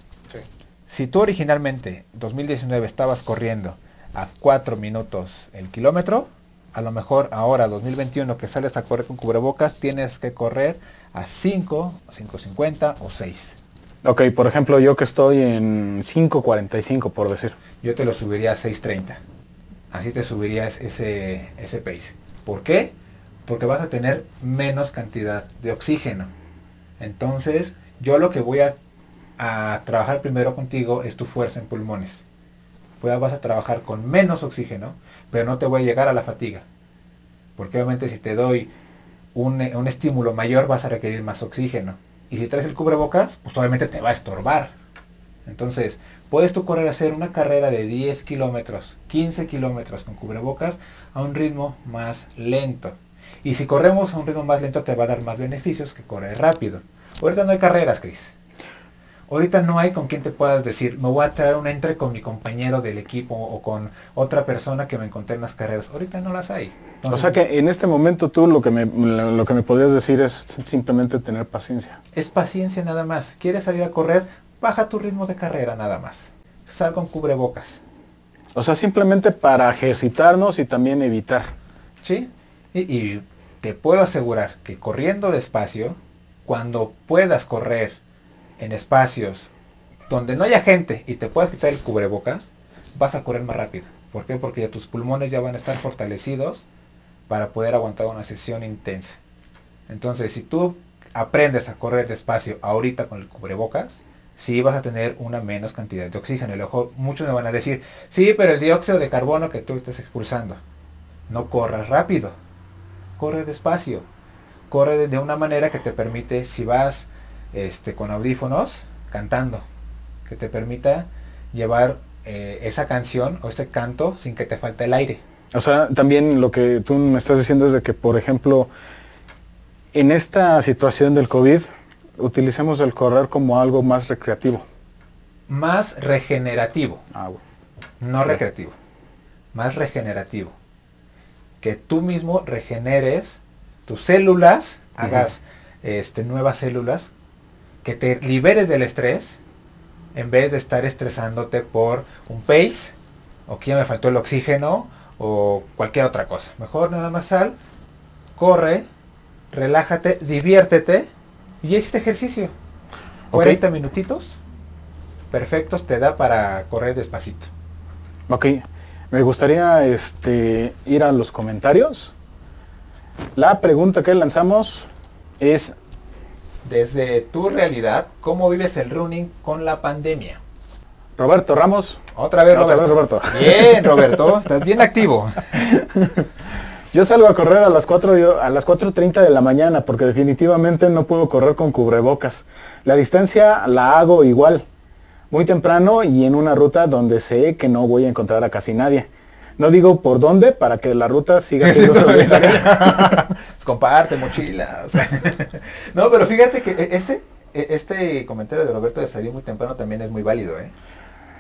Speaker 1: Si tú originalmente, 2019, estabas corriendo a 4 minutos el kilómetro, a lo mejor ahora, 2021, que sales a correr con cubrebocas, tienes que correr a 5, 5.50 o 6.
Speaker 2: Ok, por ejemplo, yo que estoy en 5.45, por decir.
Speaker 1: yo te lo subiría a 6.30. Así te subirías ese, ese pace. ¿Por qué? Porque vas a tener menos cantidad de oxígeno. Entonces, yo lo que voy a, a trabajar primero contigo es tu fuerza en pulmones. Pues vas a trabajar con menos oxígeno, pero no te voy a llegar a la fatiga. Porque obviamente si te doy un, un estímulo mayor vas a requerir más oxígeno. Y si traes el cubrebocas, pues obviamente te va a estorbar. Entonces, puedes tú correr a hacer una carrera de 10 kilómetros, 15 kilómetros con cubrebocas a un ritmo más lento. Y si corremos a un ritmo más lento te va a dar más beneficios que correr rápido. Ahorita no hay carreras, Cris. Ahorita no hay con quien te puedas decir, me voy a traer un entre con mi compañero del equipo o con otra persona que me encontré en las carreras. Ahorita no las hay.
Speaker 2: O sea que en este momento tú lo que me, lo que me podrías decir es simplemente tener paciencia.
Speaker 1: es paciencia nada más. ¿Quieres salir a correr? Baja tu ritmo de carrera nada más. Sal con cubrebocas.
Speaker 2: O sea, simplemente para ejercitarnos y también evitar.
Speaker 1: ¿Sí? Y, y te puedo asegurar que corriendo despacio, cuando puedas correr en espacios donde no haya gente y te puedas quitar el cubrebocas, vas a correr más rápido. ¿Por qué? Porque tus pulmones ya van a estar fortalecidos para poder aguantar una sesión intensa. Entonces, si tú aprendes a correr despacio ahorita con el cubrebocas, sí vas a tener una menos cantidad de oxígeno. Y luego muchos me van a decir, sí, pero el dióxido de carbono que tú estás expulsando, no corras rápido, corre despacio, corre de una manera que te permite, si vas este, con audífonos, cantando, que te permita llevar eh, esa canción o ese canto sin que te falte el aire.
Speaker 2: O sea, también lo que tú me estás diciendo es de que, por ejemplo, en esta situación del COVID, utilicemos el correr como algo más recreativo.
Speaker 1: Más regenerativo,
Speaker 2: Ah, bueno.
Speaker 1: no recreativo, más regenerativo. Que tú mismo regeneres tus células, hagas este, nuevas células, que te liberes del estrés, en vez de estar estresándote por un pace, o que ya me faltó el oxígeno, o cualquier otra cosa. Mejor nada más sal, corre, relájate, diviértete, y hiciste ejercicio. 40 minutitos, perfectos te da para correr despacito.
Speaker 2: Ok, me gustaría este, ir a los comentarios. La pregunta que lanzamos es,
Speaker 1: Desde tu realidad, ¿cómo vives el running con la pandemia?
Speaker 2: Roberto Ramos,
Speaker 1: Otra vez,
Speaker 2: Otra
Speaker 1: Roberto.
Speaker 2: vez, Roberto.
Speaker 1: Bien, Roberto. Estás bien activo.
Speaker 2: yo salgo a correr a las 4 y- a las 4.30 de la mañana porque definitivamente no puedo correr con cubrebocas. La distancia la hago igual, muy temprano y en una ruta donde sé que no voy a encontrar a casi nadie. No digo por dónde para que la ruta siga siendo solitaria.
Speaker 1: Comparte mochilas. no, pero fíjate que e- ese, e- este comentario de Roberto de salir muy temprano también es muy válido, ¿eh?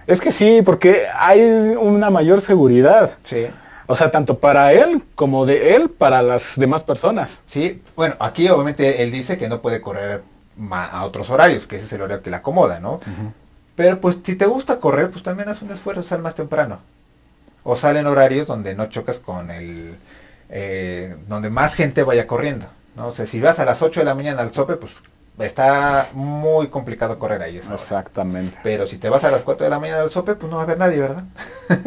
Speaker 2: Es que sí, porque hay una mayor seguridad.
Speaker 1: Sí.
Speaker 2: O sea, tanto para él como de él para las demás personas.
Speaker 1: Sí, bueno, aquí obviamente él dice que no puede correr a otros horarios, que ese es el horario que le acomoda, ¿no? Pero pues si te gusta correr, pues también haz un esfuerzo, sal más temprano. O sal en horarios donde no chocas con el... eh, donde más gente vaya corriendo, ¿no? O sea, si vas a las 8 de la mañana al sope, pues está muy complicado correr ahí. hora.
Speaker 2: Exactamente.
Speaker 1: Pero si te vas a las 4 de la mañana al sope, pues no va a haber nadie, ¿verdad?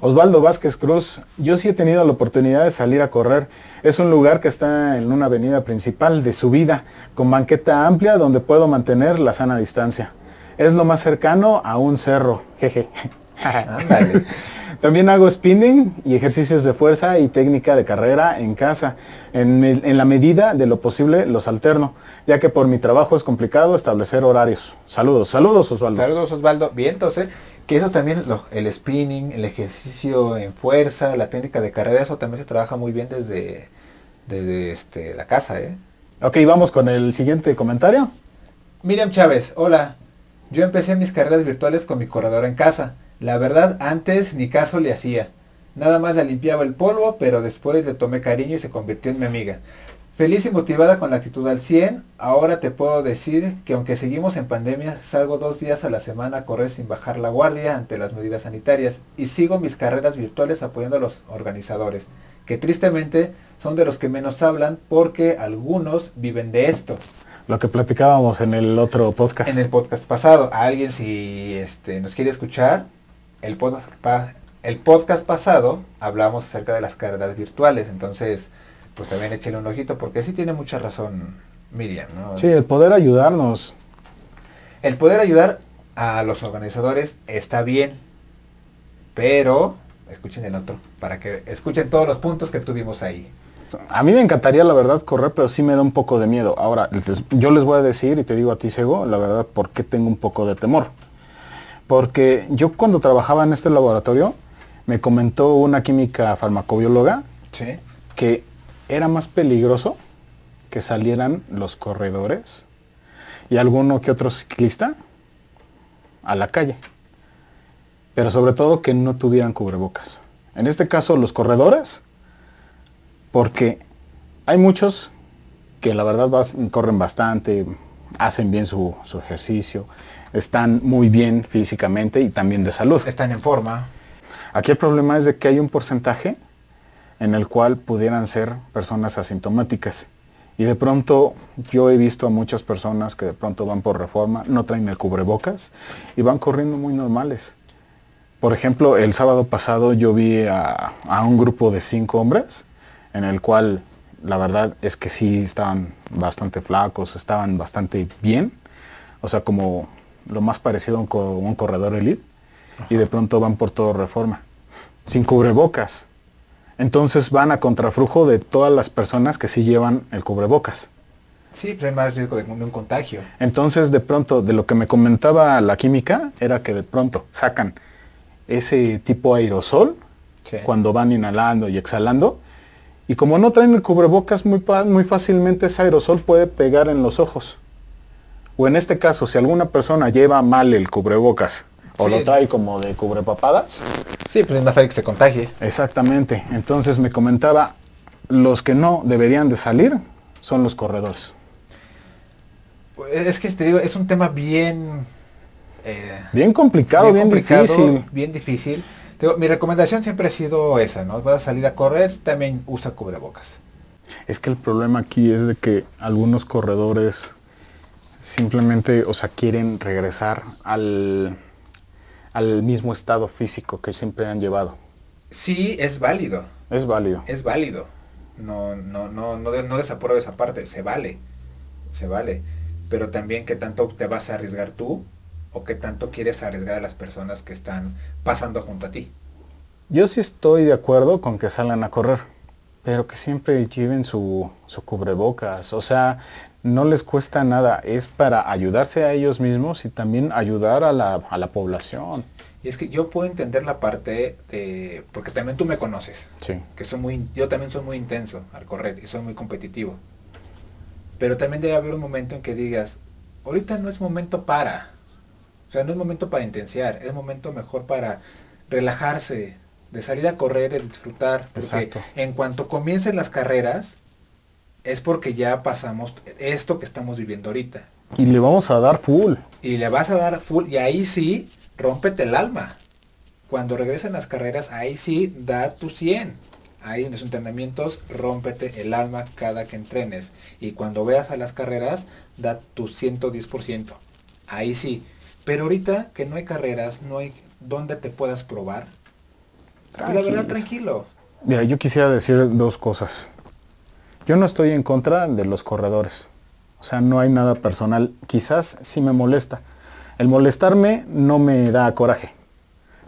Speaker 2: Osvaldo Vázquez Cruz, yo sí he tenido la oportunidad de salir a correr. Es un lugar que está en una avenida principal de subida, con banqueta amplia donde puedo mantener la sana distancia. Es lo más cercano a un cerro, jeje. También hago spinning y ejercicios de fuerza y técnica de carrera en casa. En la medida de lo posible los alterno, ya que por mi trabajo es complicado establecer horarios. Saludos, saludos Osvaldo.
Speaker 1: Saludos Osvaldo. Bien, entonces, que eso también, lo- el spinning, el ejercicio en fuerza, la técnica de carrera, eso también se trabaja muy bien desde, desde este, la casa, ¿eh?
Speaker 2: Ok, vamos con el siguiente comentario.
Speaker 1: Miriam Chávez, hola. Yo empecé mis carreras virtuales con mi corredor en casa. La verdad, antes ni caso le hacía. Nada más le limpiaba el polvo, pero después le tomé cariño y se convirtió en mi amiga. Feliz y motivada con la actitud al 100, ahora te puedo decir que aunque seguimos en pandemia, salgo dos días a la semana a correr sin bajar la guardia ante las medidas sanitarias y sigo mis carreras virtuales apoyando a los organizadores, que tristemente son de los que menos hablan porque algunos viven de esto.
Speaker 2: Lo que platicábamos en el otro podcast.
Speaker 1: En el podcast pasado, a alguien si este, nos quiere escuchar, el podcast, el podcast pasado hablamos acerca de las carreras virtuales, entonces pues también échale un ojito porque sí tiene mucha razón Miriam, ¿no?
Speaker 2: Sí, el poder ayudarnos.
Speaker 1: El poder ayudar a los organizadores está bien, pero escuchen el otro, para que escuchen todos los puntos que tuvimos ahí.
Speaker 2: A mí me encantaría, la verdad, correr, pero sí me da un poco de miedo. Ahora, yo les voy a decir, y te digo a ti, Sego, la verdad, por qué tengo un poco de temor. Porque yo cuando trabajaba en este laboratorio, me comentó una química farmacobióloga
Speaker 1: Sí.
Speaker 2: que era más peligroso que salieran los corredores y alguno que otro ciclista a la calle. Pero sobre todo que no tuvieran cubrebocas. En este caso los corredores, porque hay muchos que la verdad corren bastante, hacen bien su, su ejercicio, están muy bien físicamente y también de salud.
Speaker 1: Están en forma.
Speaker 2: Aquí el problema es de que hay un porcentaje en el cual pudieran ser personas asintomáticas. Y de pronto yo he visto a muchas personas que de pronto van por reforma, no traen el cubrebocas y van corriendo muy normales. Por ejemplo, el sábado pasado yo vi a, a un grupo de cinco hombres en el cual la verdad es que sí estaban bastante flacos, estaban bastante bien, o sea, como lo más parecido a un, co- un corredor elite, y de pronto van por todo reforma, sin cubrebocas. Entonces van a contraflujo de todas las personas que sí llevan el cubrebocas.
Speaker 1: Sí, pues hay más riesgo de un, contagio.
Speaker 2: Entonces, de pronto, de lo que me comentaba la química, era que de pronto sacan ese tipo aerosol
Speaker 1: Sí.
Speaker 2: cuando van inhalando y exhalando. Y como no traen el cubrebocas, muy, muy fácilmente ese aerosol puede pegar en los ojos. O en este caso, si alguna persona lleva mal el cubrebocas o
Speaker 1: Sí.
Speaker 2: lo trae como de cubrepapadas,
Speaker 1: Sí, pues es más fácil que se contagie.
Speaker 2: exactamente. Entonces me comentaba, los que no deberían de salir son los corredores.
Speaker 1: Es que te digo, es un tema bien... eh,
Speaker 2: Bien complicado, bien,
Speaker 1: complicado,
Speaker 2: difícil.
Speaker 1: Bien difícil. Digo, mi recomendación siempre ha sido esa, ¿no? Vas a salir a correr, también usa cubrebocas.
Speaker 2: Es que el problema aquí es de que algunos corredores simplemente, o sea, quieren regresar al, al mismo estado físico que siempre han llevado.
Speaker 1: Sí, es válido.
Speaker 2: Es válido.
Speaker 1: Es válido. No, no, no, no, no desapruebo esa parte. Se vale. Se vale. Pero también qué tanto te vas a arriesgar tú o qué tanto quieres arriesgar a las personas que están pasando junto a ti.
Speaker 2: Yo sí estoy de acuerdo con que salgan a correr, pero que siempre lleven su, su cubrebocas. O sea, no les cuesta nada. Es para ayudarse a ellos mismos y también ayudar a la, a la población.
Speaker 1: Y es que yo puedo entender la parte de, porque también tú me conoces,
Speaker 2: Sí.
Speaker 1: que soy muy, yo también soy muy intenso al correr y soy muy competitivo. Pero también debe haber un momento en que digas, ahorita no es momento para, o sea, no es momento para intensiar, es momento mejor para relajarse, de salir a correr, de disfrutar, porque
Speaker 2: Exacto.
Speaker 1: en cuanto comiencen las carreras, es porque ya pasamos esto que estamos viviendo ahorita.
Speaker 2: Y le vamos a dar full.
Speaker 1: Y le vas a dar full, y ahí sí, rómpete el alma. Cuando regresen las carreras, ahí sí, da tu 100. Ahí en los entrenamientos, rómpete el alma cada que entrenes. Y cuando veas a las carreras, da tu 110%. Ahí sí. Pero ahorita que no hay carreras, no hay donde te puedas probar. pues la verdad,
Speaker 2: Tranquilos.
Speaker 1: tranquilo.
Speaker 2: Mira, yo quisiera decir dos cosas. Yo no estoy en contra de los corredores. O sea, no hay nada personal. Quizás sí me molesta. El molestarme no me da coraje.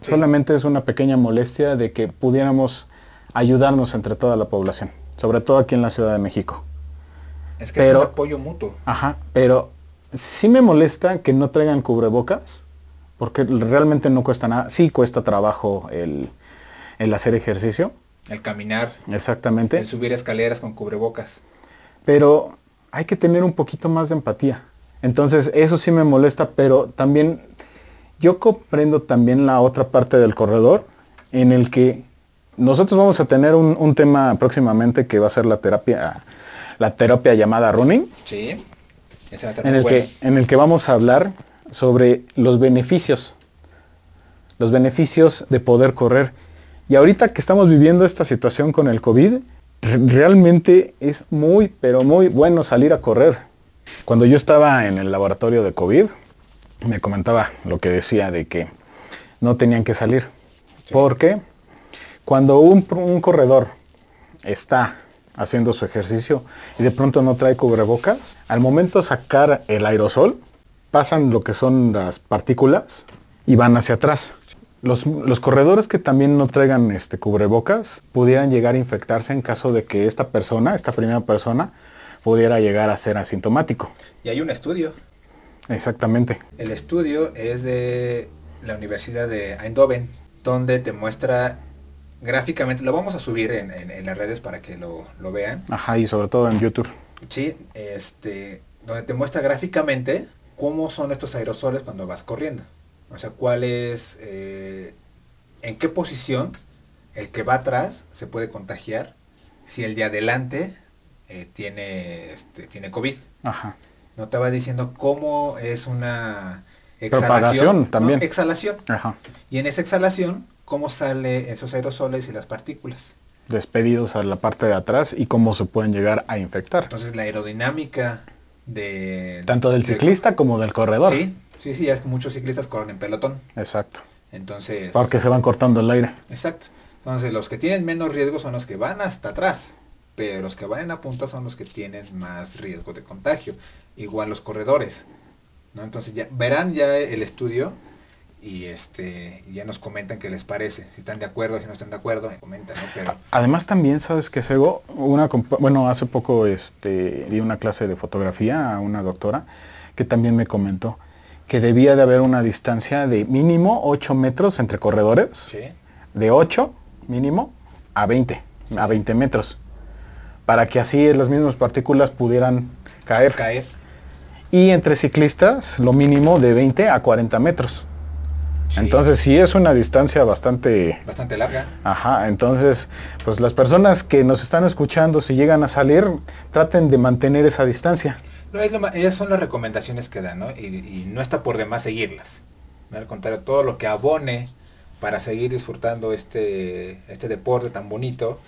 Speaker 1: Sí.
Speaker 2: Solamente es una pequeña molestia de que pudiéramos ayudarnos entre toda la población. Sobre todo aquí en la Ciudad de México.
Speaker 1: Es que
Speaker 2: Pero-
Speaker 1: es un apoyo mutuo.
Speaker 2: Ajá, pero sí me molesta que no traigan cubrebocas, porque realmente no cuesta nada. Sí cuesta trabajo el, el hacer ejercicio,
Speaker 1: El caminar,
Speaker 2: exactamente.
Speaker 1: el subir escaleras con cubrebocas.
Speaker 2: pero hay que tener un poquito más de empatía. Entonces, eso sí me molesta, pero también yo comprendo también la otra parte del corredor en el que nosotros vamos a tener un, un tema próximamente que va a ser la terapia, la terapia llamada running,
Speaker 1: Sí. Ese va a estar
Speaker 2: en el,
Speaker 1: bueno.
Speaker 2: que, en el que vamos a hablar sobre los beneficios, los beneficios de poder correr. Y ahorita que estamos viviendo esta situación con el COVID, re- realmente es muy, pero muy bueno salir a correr. Cuando yo estaba en el laboratorio de COVID, me comentaba lo que decía de que no tenían que salir. Porque cuando un, un corredor está haciendo su ejercicio y de pronto no trae cubrebocas, al momento de sacar el aerosol, pasan lo que son las partículas y van hacia atrás. Los, los corredores que también no traigan este cubrebocas pudieran llegar a infectarse en caso de que esta persona, esta primera persona, pudiera llegar a ser asintomático.
Speaker 1: Y hay un estudio.
Speaker 2: Exactamente.
Speaker 1: El estudio es de la Universidad de Eindhoven, donde te muestra gráficamente, lo vamos a subir en, en- en las redes para que lo, lo vean,
Speaker 2: Ajá, y sobre todo en YouTube.
Speaker 1: sí, este, donde te muestra gráficamente cómo son estos aerosoles cuando vas corriendo. O sea, cuál es, eh, en qué posición el que va atrás se puede contagiar si el de adelante eh, tiene, este, tiene COVID.
Speaker 2: Ajá.
Speaker 1: No te va diciendo cómo es una
Speaker 2: Propagación
Speaker 1: ¿no?
Speaker 2: también.
Speaker 1: Exhalación.
Speaker 2: Ajá.
Speaker 1: Y en esa exhalación, cómo sale esos aerosoles y las partículas.
Speaker 2: Despedidos a la parte de atrás y cómo se pueden llegar a infectar.
Speaker 1: Entonces la aerodinámica de...
Speaker 2: Tanto del
Speaker 1: de-
Speaker 2: ciclista como del corredor.
Speaker 1: Sí, sí, sí, ya es que muchos ciclistas corren en pelotón.
Speaker 2: Exacto.
Speaker 1: Entonces...
Speaker 2: Porque se van cortando el aire.
Speaker 1: Exacto. Entonces los que tienen menos riesgo son los que van hasta atrás. Pero los que van en la punta son los que tienen más riesgo de contagio. Igual los corredores. ¿no? Entonces ya verán ya el estudio y este ya nos comentan qué les parece. Si están de acuerdo, si no están de acuerdo, comentan, ¿no? Pero
Speaker 2: Además también, ¿sabes qué, Sego? Una, bueno, hace poco este, di una clase de fotografía a una doctora que también me comentó que debía de haber una distancia de mínimo 8 metros entre corredores,
Speaker 1: sí,
Speaker 2: de 8 mínimo a 20, a 20 metros, para que así las mismas partículas pudieran caer.
Speaker 1: caer.
Speaker 2: Y entre ciclistas, lo mínimo de 20 a 40 metros.
Speaker 1: Sí,
Speaker 2: Entonces sí es una distancia bastante
Speaker 1: bastante larga.
Speaker 2: Ajá, entonces, pues las personas que nos están escuchando, si llegan a salir, traten de mantener esa distancia.
Speaker 1: No, es lo ma- ellas son las recomendaciones que dan, ¿no? Y, y no está por demás seguirlas. Al contrario, todo lo que abone para seguir disfrutando este, este deporte tan bonito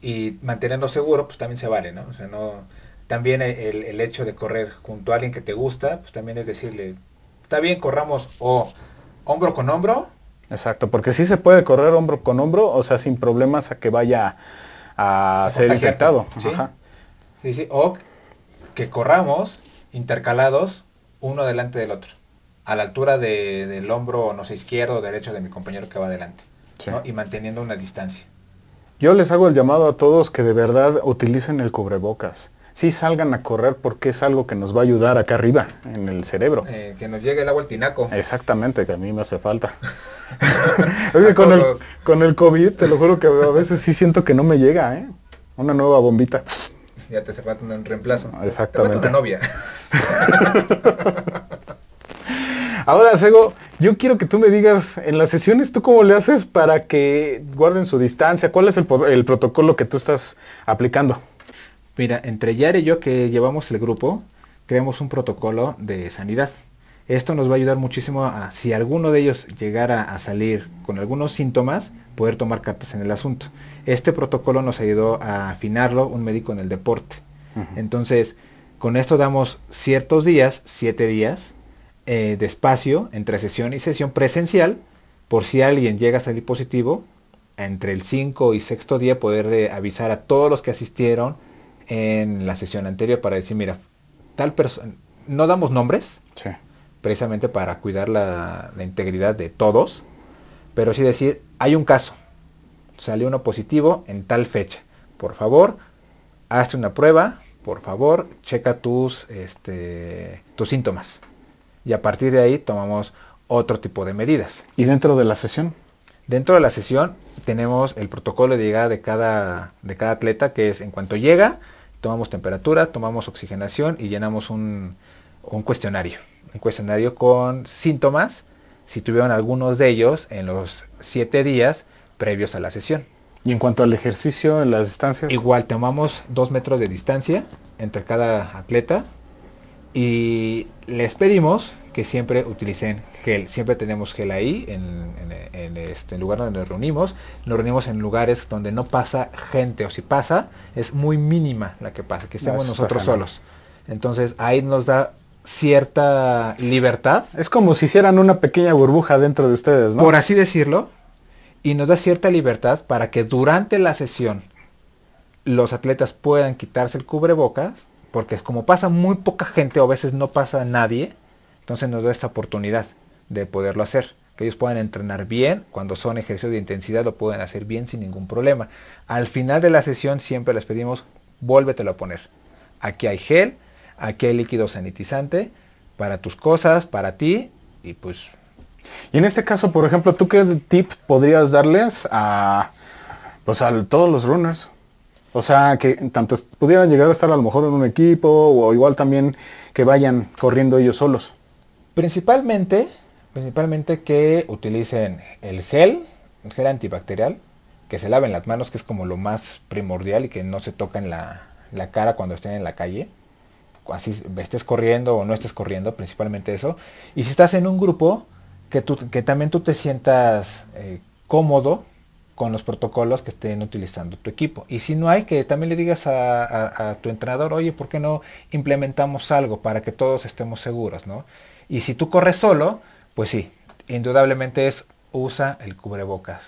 Speaker 1: y mantenerlo seguro, pues también se vale, ¿no? O sea, no... También el, el hecho de correr junto a alguien que te gusta, pues también es decirle, está bien, corramos o hombro con hombro.
Speaker 2: Exacto, porque sí se puede correr hombro con hombro, o sea, sin problemas a que vaya a, ser infectado.
Speaker 1: ¿sí?
Speaker 2: Ajá.
Speaker 1: Sí, sí. O que corramos intercalados uno delante del otro. A la altura de- del hombro, no sé, izquierdo o derecho de mi compañero que va adelante.
Speaker 2: Sí.
Speaker 1: ¿no? Y manteniendo una distancia.
Speaker 2: Yo les hago el llamado a todos que de verdad utilicen el cubrebocas. Sí salgan a correr porque es algo que nos va a ayudar acá arriba, en el cerebro.
Speaker 1: Eh, que nos llegue el agua al tinaco.
Speaker 2: Exactamente, que a mí me hace falta. Oye, con el, con el COVID, te lo juro que a veces sí siento que no me llega, ¿eh? Una nueva bombita.
Speaker 1: Ya te hace falta un reemplazo.
Speaker 2: Exactamente.
Speaker 1: Te falta una novia.
Speaker 2: Ahora, Sego, yo quiero que tú me digas, en las sesiones, ¿tú cómo le haces para que guarden su distancia? ¿Cuál es el, el protocolo que tú estás aplicando?
Speaker 1: Mira, entre Yare y yo que llevamos el grupo, creamos un protocolo de sanidad. Esto nos va a ayudar muchísimo a, si alguno de ellos llegara a salir con algunos síntomas, poder tomar cartas en el asunto. Este protocolo nos ayudó a afinarlo un médico en el deporte. Entonces, con esto damos ciertos días, siete días, eh, de espacio entre sesión y sesión presencial, por si alguien llega a salir positivo, entre el 5 y sexto día poder de avisar a todos los que asistieron en la sesión anterior para decir, mira, tal persona, no damos nombres,
Speaker 2: Sí.
Speaker 1: precisamente para cuidar la, la integridad de todos, pero sí decir, hay un caso, salió uno positivo en tal fecha, por favor, hazte una prueba, por favor, checa tus, este, tus síntomas. Y a partir de ahí tomamos otro tipo de medidas.
Speaker 2: ¿Y dentro de la sesión?
Speaker 1: Dentro de la sesión tenemos el protocolo de llegada de cada, de cada atleta, que es en cuanto llega, tomamos temperatura, tomamos oxigenación y llenamos un, un cuestionario. Un cuestionario con síntomas, si tuvieron algunos de ellos en los siete días previos a la sesión.
Speaker 2: Y en cuanto al ejercicio, en las distancias.
Speaker 1: Igual tomamos dos metros de distancia entre cada atleta y les pedimos que siempre utilicen gel. Siempre tenemos gel ahí en, en- en este lugar donde nos reunimos. Nos reunimos en lugares donde no pasa gente o si pasa es muy mínima la que pasa, que estemos nosotros solos. Entonces ahí nos da cierta libertad
Speaker 2: Es como si hicieran una pequeña burbuja dentro de ustedes, ¿no?
Speaker 1: por así decirlo, y nos da cierta libertad para que durante la sesión los atletas puedan quitarse el cubrebocas, porque como pasa muy poca gente o a veces no pasa nadie, entonces nos da esta oportunidad de poderlo hacer. Que ellos puedan entrenar bien, cuando son ejercicios de intensidad lo pueden hacer bien sin ningún problema. Al final de la sesión siempre les pedimos, vuélvetelo a poner. Aquí hay gel, aquí hay líquido sanitizante para tus cosas, para ti, y pues
Speaker 2: Y en este caso, por ejemplo, ¿tú qué tip podrías darles a, pues, a todos los runners? O sea, que tanto pudieran llegar a estar a lo mejor en un equipo o igual también que vayan corriendo ellos solos.
Speaker 1: Principalmente, principalmente que utilicen el gel, el gel antibacterial, que se laven las manos, que es como lo más primordial y que no se toquen la, la cara cuando estén en la calle. Así estés corriendo o no estés corriendo, principalmente eso. Y si estás en un grupo, que, también tú te sientas eh, cómodo con los protocolos que estén utilizando tu equipo. Y si no hay, que también le digas a, a- a tu entrenador, oye, ¿por qué no implementamos algo para que todos estemos seguros? ¿no? Y si tú corres solo, pues sí, indudablemente es usa el cubrebocas.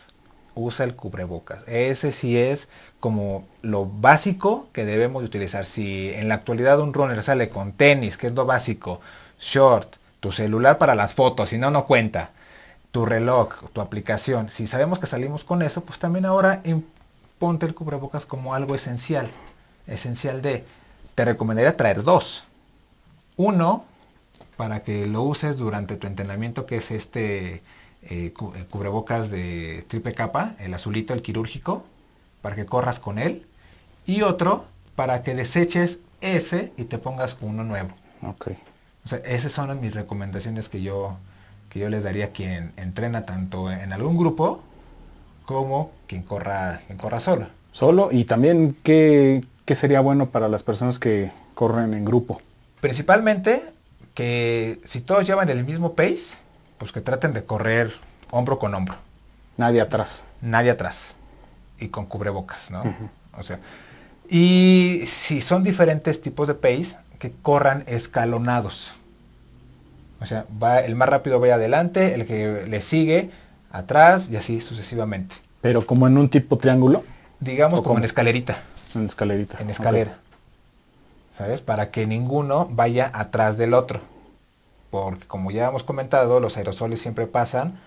Speaker 1: Usa el cubrebocas. Ese sí es como lo básico que debemos de utilizar. Si en la actualidad un runner sale con tenis, que es lo básico, short, tu celular para las fotos, si no, no cuenta, tu reloj, tu aplicación, si sabemos que salimos con eso, pues también ahora ponte el cubrebocas como algo esencial. Esencial de, te recomendaría traer dos. Uno, para que lo uses durante tu entrenamiento, que es este eh, eh, cubrebocas de triple capa, el azulito, el quirúrgico, para que corras con él. Y otro, para que deseches ese y te pongas uno nuevo.
Speaker 2: Ok.
Speaker 1: O sea, esas son mis recomendaciones que yo, que yo les daría a quien entrena tanto en algún grupo como quien corra, quien corra solo.
Speaker 2: Solo y también qué, qué sería bueno para las personas que corren en grupo.
Speaker 1: Principalmente que si todos llevan el mismo pace, pues que traten de correr hombro con hombro,
Speaker 2: Nadie atrás.
Speaker 1: nadie atrás y con cubrebocas, ¿no? O sea, y si son diferentes tipos de pace, que corran escalonados. O sea, va el más rápido va adelante, el que le sigue atrás y así sucesivamente.
Speaker 2: Pero como en un tipo triángulo,
Speaker 1: Digamos
Speaker 2: ¿O
Speaker 1: como en escalerita,
Speaker 2: en escalerita.
Speaker 1: en escalera. ¿Sabes? Para que ninguno vaya atrás del otro. Porque como ya hemos comentado, los aerosoles siempre pasan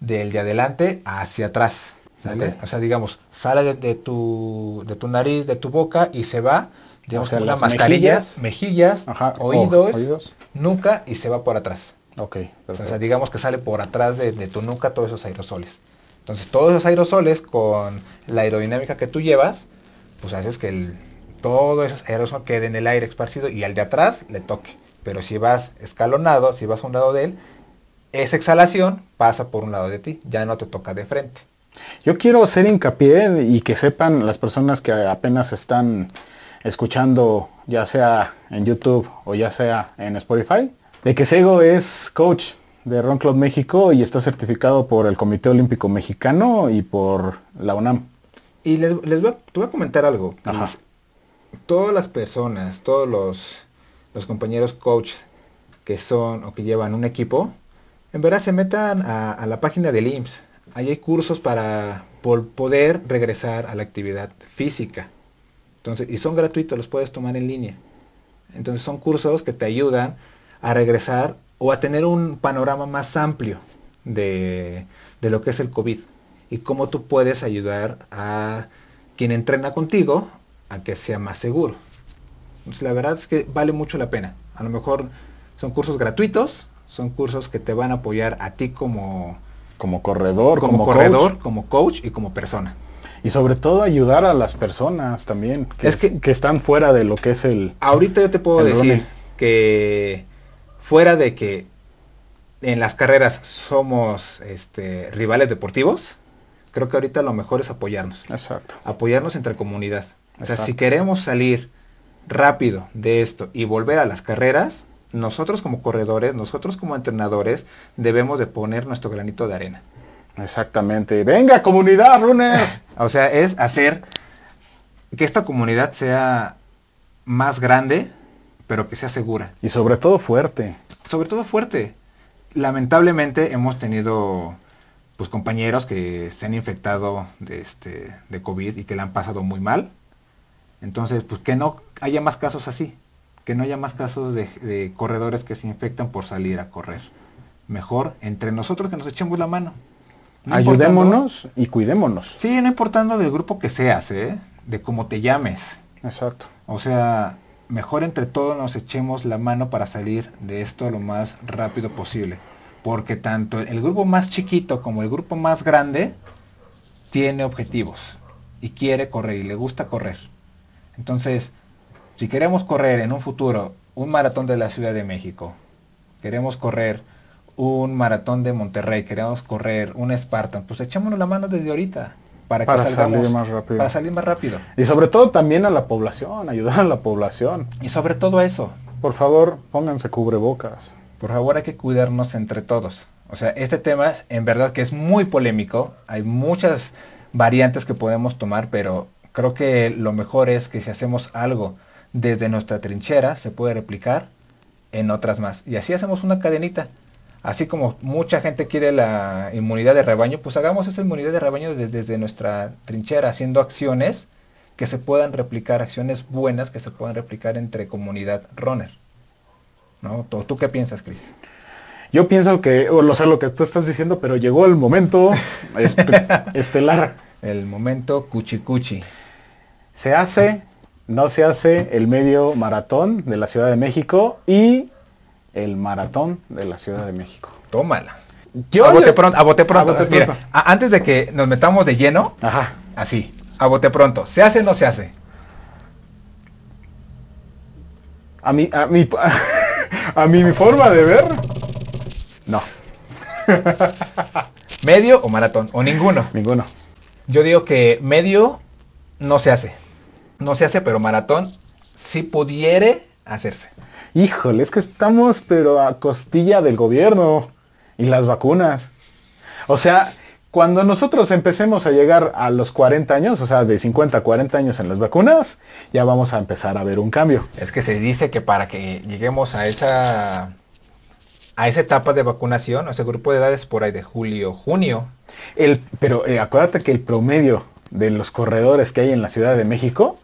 Speaker 1: del de adelante hacia atrás. O sea, digamos, sale de, de tu, de tu nariz, de tu boca y se va, digamos,
Speaker 2: O sea,
Speaker 1: una mascarilla,
Speaker 2: mejillas.
Speaker 1: mejillas,
Speaker 2: Ajá,
Speaker 1: oídos,
Speaker 2: oídos.
Speaker 1: nuca y se va por atrás.
Speaker 2: Ok,
Speaker 1: O sea, digamos que sale por atrás de, de tu nuca todos esos aerosoles. Entonces, todos esos aerosoles con la aerodinámica que tú llevas, pues haces que el, todo esos aerosol quede en el aire esparcido y al de atrás le toque. Pero si vas escalonado, si vas a un lado de él, esa exhalación pasa por un lado de ti, ya no te toca de frente.
Speaker 2: Yo quiero hacer hincapié y que sepan las personas que apenas están escuchando, ya sea en YouTube o ya sea en Spotify, de que Sego es coach de Ron Club México y está certificado por el Comité Olímpico Mexicano y por la UNAM.
Speaker 1: Y les, les voy, a, te voy a comentar algo.
Speaker 2: Ajá.
Speaker 1: Todas las personas, todos los, los compañeros coaches que son o que llevan un equipo, en verdad se metan a, a la página del IMSS. Ahí hay cursos para poder regresar a la actividad física. Entonces, y son gratuitos, los puedes tomar en línea. Entonces son cursos que te ayudan a regresar o a tener un panorama más amplio de, de lo que es el COVID y cómo tú puedes ayudar a quien entrena contigo a que sea más seguro. Entonces, la verdad es que vale mucho la pena. A lo mejor son cursos gratuitos, son cursos que te van a apoyar a ti como,
Speaker 2: Como corredor,
Speaker 1: como,
Speaker 2: como,
Speaker 1: corredor,
Speaker 2: coach.
Speaker 1: como coach y como persona.
Speaker 2: Y sobre todo ayudar a las personas también, que,
Speaker 1: Es que-
Speaker 2: que están fuera de lo que es el...
Speaker 1: Ahorita yo te puedo decir
Speaker 2: running.
Speaker 1: que fuera de que en las carreras somos este, rivales deportivos, creo que ahorita lo mejor es apoyarnos.
Speaker 2: Exacto.
Speaker 1: Apoyarnos entre comunidad. O sea, si queremos salir rápido de esto y volver a las carreras, nosotros como corredores, nosotros como entrenadores, debemos de poner nuestro granito de arena.
Speaker 2: Exactamente. Venga, comunidad, runner.
Speaker 1: O sea, es hacer que esta comunidad sea más grande, pero que sea segura.
Speaker 2: y sobre todo fuerte.
Speaker 1: sobre todo fuerte. Lamentablemente hemos tenido pues compañeros que se han infectado de este de COVID y que la han pasado muy mal. Entonces, pues que no haya más casos así, que no haya más casos de, de corredores que se infectan por salir a correr. Mejor entre nosotros que nos echemos la mano. No
Speaker 2: Ayudémonos y cuidémonos.
Speaker 1: Sí, no importando del grupo que seas, ¿eh? de cómo te llames.
Speaker 2: Exacto.
Speaker 1: O sea, mejor entre todos nos echemos la mano para salir de esto lo más rápido posible. Porque tanto el grupo más chiquito como el grupo más grande tiene objetivos y quiere correr y le gusta correr. Entonces, si queremos correr en un futuro un maratón de la Ciudad de México, queremos correr un maratón de Monterrey, queremos correr un Spartan, pues echémonos la mano desde ahorita para,
Speaker 2: Para
Speaker 1: que salgamos,
Speaker 2: salir más rápido.
Speaker 1: Para salir más rápido.
Speaker 2: Y sobre todo también a la población, ayudar a la población.
Speaker 1: Y sobre todo eso,
Speaker 2: Por favor, pónganse cubrebocas.
Speaker 1: por favor hay que cuidarnos entre todos. O sea, este tema en verdad que es muy polémico. Hay muchas variantes que podemos tomar, pero creo que lo mejor es que si hacemos algo desde nuestra trinchera, se puede replicar en otras más. Y así hacemos una cadenita. Así como mucha gente quiere la inmunidad de rebaño, pues hagamos esa inmunidad de rebaño desde, desde nuestra trinchera, haciendo acciones que se puedan replicar, acciones buenas que se puedan replicar entre comunidad runner. ¿No? ¿Tú, tú qué piensas, Chris?
Speaker 2: Yo pienso que, o sé lo que tú estás diciendo, pero llegó el momento estelar.
Speaker 1: El momento cuchi cuchi.
Speaker 2: Se hace, no se hace el medio maratón de la Ciudad de México y el maratón de la Ciudad de México.
Speaker 1: Tómala.
Speaker 2: Yo
Speaker 1: a bote pronto, a bote pronto.
Speaker 2: A bote
Speaker 1: Mira, a- antes de que nos metamos de lleno,
Speaker 2: Ajá.
Speaker 1: así, a bote pronto. ¿Se hace o no se hace?
Speaker 2: A mí, a mí, a mí mi forma de ver, no,
Speaker 1: ¿Medio o maratón? O ninguno.
Speaker 2: ninguno.
Speaker 1: Yo digo que medio no se hace. No se hace, pero maratón sí pudiere hacerse.
Speaker 2: Híjole, es que estamos pero a costilla del gobierno y las vacunas. O sea, cuando nosotros empecemos a llegar a los 40 años, o sea, de 50 a 40 años en las vacunas, ya vamos a empezar a ver un cambio.
Speaker 1: Es que se dice que para que lleguemos a esa a esa etapa de vacunación, a ese grupo de edades por ahí de julio, junio.
Speaker 2: El, pero eh, acuérdate que el promedio de los corredores que hay en la Ciudad de México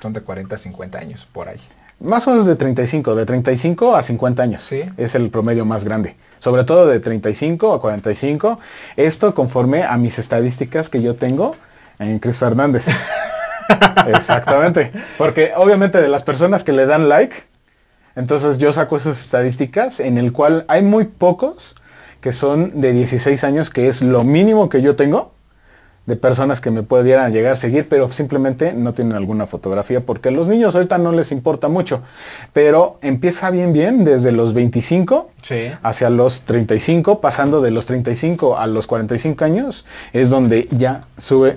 Speaker 1: Son de 40 a 50 años, por ahí.
Speaker 2: Más o menos de 35, de 35 a 50 años.
Speaker 1: Sí.
Speaker 2: Es el promedio más grande. Sobre todo de 35 a 45. Esto conforme a mis estadísticas que yo tengo en Chris Fernández. Exactamente. Porque obviamente de las personas que le dan like, entonces yo saco esas estadísticas en el cual hay muy pocos que son de 16 años, que es lo mínimo que yo tengo de personas que me pudieran llegar a seguir, pero simplemente no tienen alguna fotografía, porque a los niños ahorita no les importa mucho. Pero empieza bien, bien, desde los 25
Speaker 1: Sí.
Speaker 2: hacia los 35, pasando de los 35 a los 45 años, es donde ya sube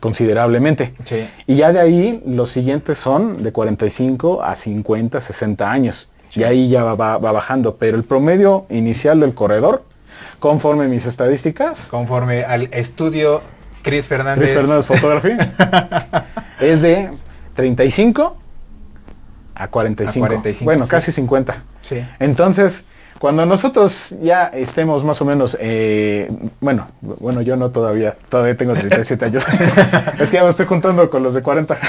Speaker 2: considerablemente.
Speaker 1: Sí.
Speaker 2: Y ya de ahí los siguientes son de 45 a 50, 60 años. Y ahí ya va, va- va bajando. Pero el promedio inicial del corredor, conforme mis estadísticas,
Speaker 1: Conforme al estudio Chris Fernández.
Speaker 2: Chris Fernández Photography, es de 35 a 45.
Speaker 1: A 45,
Speaker 2: Bueno,
Speaker 1: sí.
Speaker 2: casi 50.
Speaker 1: Sí.
Speaker 2: Entonces, cuando nosotros ya estemos más o menos, eh, bueno, bueno, yo no todavía, todavía tengo 37 años. es que ya me estoy juntando con los de 40.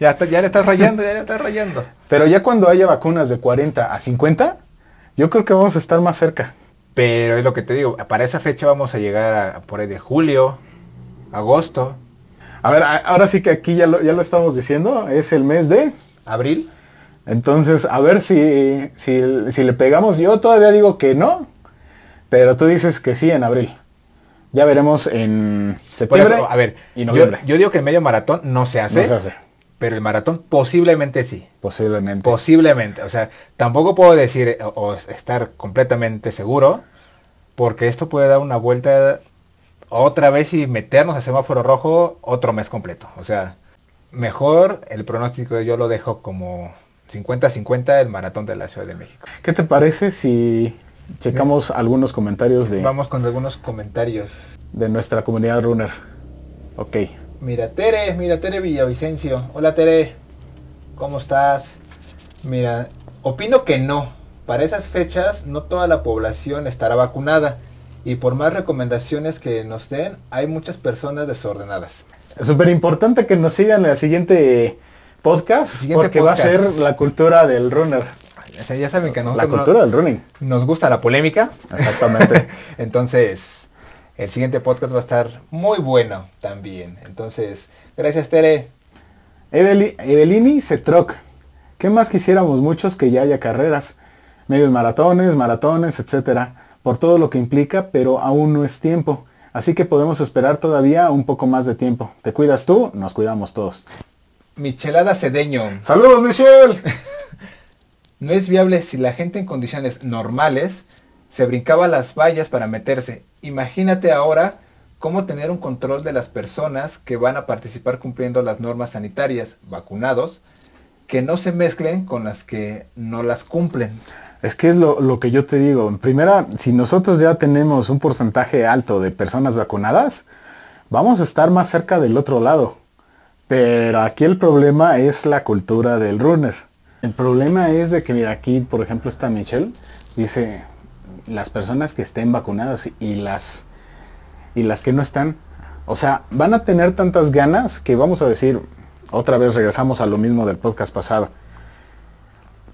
Speaker 1: Ya, ya le estás rayando, ya le estás rayando.
Speaker 2: Pero ya cuando haya vacunas de 40 a 50, yo creo que vamos a estar más cerca.
Speaker 1: Pero es lo que te digo, para esa fecha vamos a llegar a por ahí de julio, agosto,
Speaker 2: A ver, ahora sí que aquí ya lo, ya lo estamos diciendo, es el mes de...
Speaker 1: abril.
Speaker 2: Entonces, a ver si, si, si le pegamos. Yo todavía digo que no, pero tú dices que sí en abril. Ya veremos en septiembre
Speaker 1: eso, a ver,
Speaker 2: y noviembre.
Speaker 1: yo digo que el medio maratón no se hace,
Speaker 2: No se hace,
Speaker 1: pero el maratón posiblemente sí.
Speaker 2: posiblemente.
Speaker 1: Posiblemente, o sea, tampoco puedo decir o, o estar completamente seguro, porque esto puede dar una vuelta otra vez y meternos a semáforo rojo otro mes completo. O sea, mejor el pronóstico yo lo dejo como 50-50 el maratón de la Ciudad de México.
Speaker 2: ¿Qué te parece si checamos algunos comentarios de,
Speaker 1: Vamos con algunos comentarios.
Speaker 2: de nuestra comunidad runner? Ok.
Speaker 1: Mira, Tere, mira, Tere Villavicencio. Hola, Tere. ¿Cómo estás? Mira, opino que no. Para esas fechas no toda la población estará vacunada. Y por más recomendaciones que nos den, hay muchas personas desordenadas.
Speaker 2: Súper importante que nos sigan en el siguiente podcast,
Speaker 1: Siguiente
Speaker 2: porque
Speaker 1: podcast.
Speaker 2: va a ser la cultura del runner.
Speaker 1: O sea, ya saben que a
Speaker 2: La
Speaker 1: no-
Speaker 2: cultura del running.
Speaker 1: nos gusta la polémica.
Speaker 2: Exactamente.
Speaker 1: Entonces, el siguiente podcast va a estar muy bueno también. Entonces, gracias, Tere.
Speaker 2: Eveli- Evelini Cetroc. ¿Qué más quisiéramos muchos que ya haya carreras? Medios maratones, maratones, etcétera, por todo lo que implica, pero aún no es tiempo. Así que podemos esperar todavía un poco más de tiempo. ¿Te cuidas tú? Nos cuidamos todos.
Speaker 1: Michelada Cedeño.
Speaker 2: ¡Saludos, Michelle!
Speaker 1: No es viable si la gente en condiciones normales se brincaba las vallas para meterse. Imagínate ahora cómo tener un control de las personas que van a participar cumpliendo las normas sanitarias, vacunados, que no se mezclen con las que no las cumplen.
Speaker 2: Es que es lo, que yo te digo. En primera, si nosotros ya tenemos un porcentaje alto de personas vacunadas, vamos a estar más cerca del otro lado. Pero aquí el problema es la cultura del runner. El problema es de que, mira, aquí, por ejemplo, está Michelle, dice, las personas que estén vacunadas y las, y las que no están, o sea, van a tener tantas ganas que vamos a decir, otra vez regresamos a lo mismo del podcast pasado.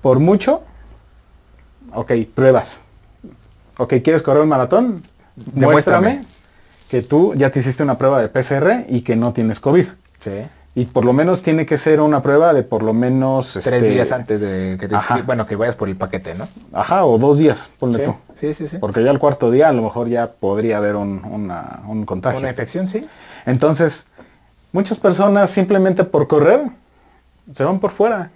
Speaker 2: Por mucho, Ok, pruebas. Ok, ¿quieres correr un maratón?
Speaker 1: Demuéstrame.
Speaker 2: Muéstrame que tú ya te hiciste una prueba de PCR y que no tienes COVID.
Speaker 1: Sí.
Speaker 2: Y por lo menos tiene que ser una prueba de por lo menos...
Speaker 1: Tres
Speaker 2: este,
Speaker 1: días antes de que te
Speaker 2: Ajá.
Speaker 1: bueno, que vayas por el paquete, ¿no?
Speaker 2: Ajá, o dos días, ponle
Speaker 1: Sí,
Speaker 2: tú.
Speaker 1: sí, sí. sí.
Speaker 2: Porque ya el cuarto día a lo mejor ya podría haber un, una- un contagio.
Speaker 1: Una infección, sí.
Speaker 2: Entonces, muchas personas simplemente por correr se van por fuera.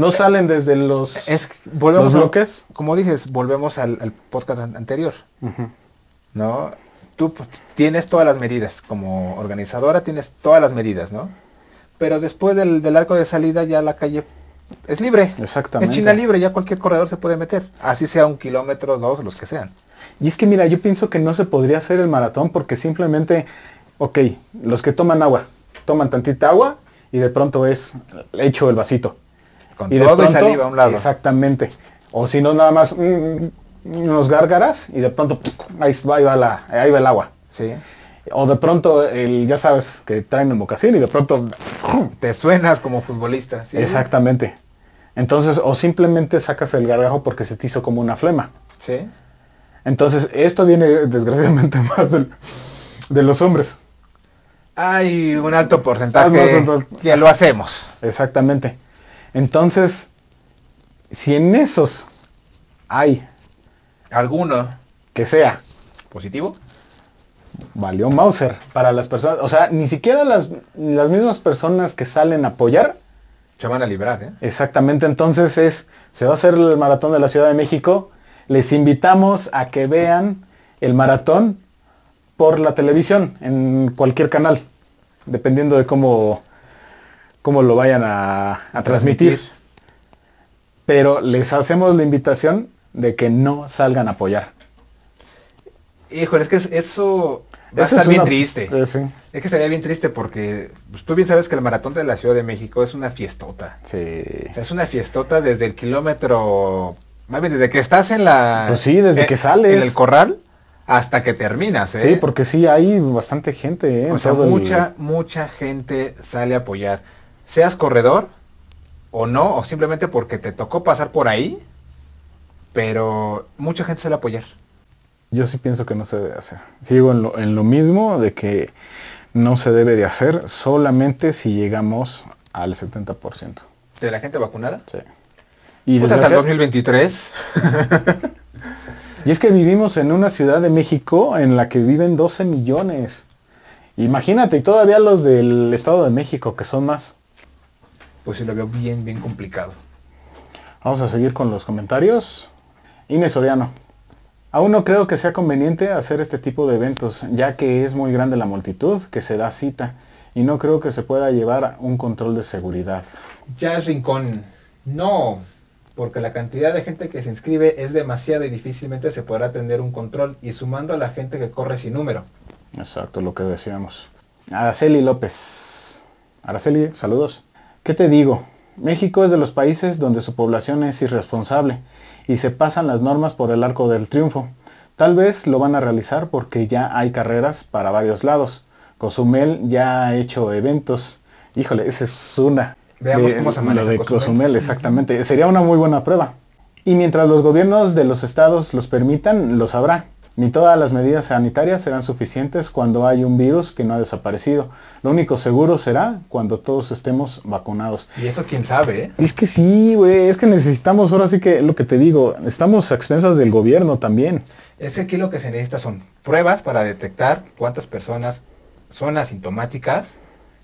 Speaker 2: No salen desde los,
Speaker 1: Es que volvemos
Speaker 2: los
Speaker 1: a-
Speaker 2: bloques.
Speaker 1: como dices, volvemos al, al podcast an- anterior. ¿No? Tú pues, tienes todas las medidas, como organizadora tienes todas las medidas, ¿no? Pero después del, del arco de salida ya la calle es libre.
Speaker 2: Exactamente.
Speaker 1: Es China libre, ya cualquier corredor se puede meter. Así sea un kilómetro, dos, los que sean.
Speaker 2: Y es que mira, yo pienso que no se podría hacer el maratón porque simplemente, ok, los que toman agua, toman tantita agua y de pronto es hecho el vasito.
Speaker 1: Con
Speaker 2: y de
Speaker 1: y
Speaker 2: pronto-
Speaker 1: saliva a un lado.
Speaker 2: Exactamente. O si no, nada más mm, unos gárgaras y de pronto ahí va, ahí va la, ahí va el agua.
Speaker 1: Sí.
Speaker 2: O de pronto, el, ya sabes, que traen el mocasín y de pronto...
Speaker 1: Te suenas como futbolista. ¿sí?
Speaker 2: Exactamente. Entonces, o simplemente sacas el gargajo porque se te hizo como una flema.
Speaker 1: Sí.
Speaker 2: Entonces, esto viene desgraciadamente más del- de los hombres.
Speaker 1: Hay un alto porcentaje que lo hacemos.
Speaker 2: Exactamente. Entonces, si en esos hay
Speaker 1: ¿Alguno
Speaker 2: que sea,
Speaker 1: positivo?
Speaker 2: valió Mauser para las personas, o sea, ni siquiera las, las mismas personas que salen a apoyar,
Speaker 1: Se van a librar, ¿eh?
Speaker 2: exactamente, entonces es, se va a hacer el maratón de la Ciudad de México, les invitamos a que vean el maratón por la televisión, en cualquier canal, dependiendo de cómo, cómo lo vayan a, a transmitir. Pero les hacemos la invitación de que no salgan a apoyar.
Speaker 1: Híjole, es que es- eso va a estar
Speaker 2: es
Speaker 1: bien
Speaker 2: una-
Speaker 1: triste.
Speaker 2: eh, sí.
Speaker 1: Es que estaría bien triste porque pues, tú bien sabes que el maratón de la Ciudad de México es una fiestota.
Speaker 2: Sí.
Speaker 1: O sea, es una fiestota desde el kilómetro, más bien desde que estás en la...
Speaker 2: Pues sí, desde
Speaker 1: eh,
Speaker 2: que sales.
Speaker 1: En el corral hasta que terminas, ¿eh?
Speaker 2: Sí, porque sí hay bastante gente, ¿eh?
Speaker 1: O sea,
Speaker 2: el-
Speaker 1: mucha, mucha gente sale a apoyar. Seas corredor o no, o simplemente porque te tocó pasar por ahí, pero mucha gente a apoyar.
Speaker 2: Yo sí pienso que no se debe hacer. Sigo en lo, en lo mismo de que no se debe de hacer solamente si llegamos al 70%.
Speaker 1: ¿De la gente vacunada?
Speaker 2: Sí. Y,
Speaker 1: Pues hasta el
Speaker 2: desgracia-
Speaker 1: 2023.
Speaker 2: y es que vivimos en una ciudad de México en la que viven 12 millones. Imagínate, y todavía los del Estado de México, que son más.
Speaker 1: Pues sí lo veo bien, bien complicado.
Speaker 2: Vamos a seguir con los comentarios. Inés Soriano. Aún no creo que sea conveniente hacer este tipo de eventos, ya que es muy grande la multitud que se da cita y no creo que se pueda llevar un control de seguridad.
Speaker 1: Jazz Rincón, no, porque la cantidad de gente que se inscribe es demasiada y difícilmente se podrá tener un control y sumando a la gente que corre sin número.
Speaker 2: Exacto, lo que decíamos. Araceli López. Araceli, saludos. ¿Qué te digo? México es de los países donde su población es irresponsable y se pasan las normas por el arco del triunfo. Tal vez lo van a realizar porque ya hay carreras para varios lados. Cozumel ya ha hecho eventos. Híjole, esa es una.
Speaker 1: Veamos
Speaker 2: de-
Speaker 1: cómo se maneja
Speaker 2: Lo de
Speaker 1: Cozumel.
Speaker 2: Cozumel, exactamente. Sería una muy buena prueba. Y mientras los gobiernos de los estados los permitan, los habrá. Ni todas las medidas sanitarias serán suficientes cuando hay un virus que no ha desaparecido. Lo único seguro será cuando todos estemos vacunados.
Speaker 1: Y eso quién sabe, ¿eh?
Speaker 2: Es que sí, güey, es que necesitamos, ahora sí que lo que te digo, estamos a expensas del gobierno también.
Speaker 1: Es que aquí lo que se necesita son pruebas para detectar cuántas personas son asintomáticas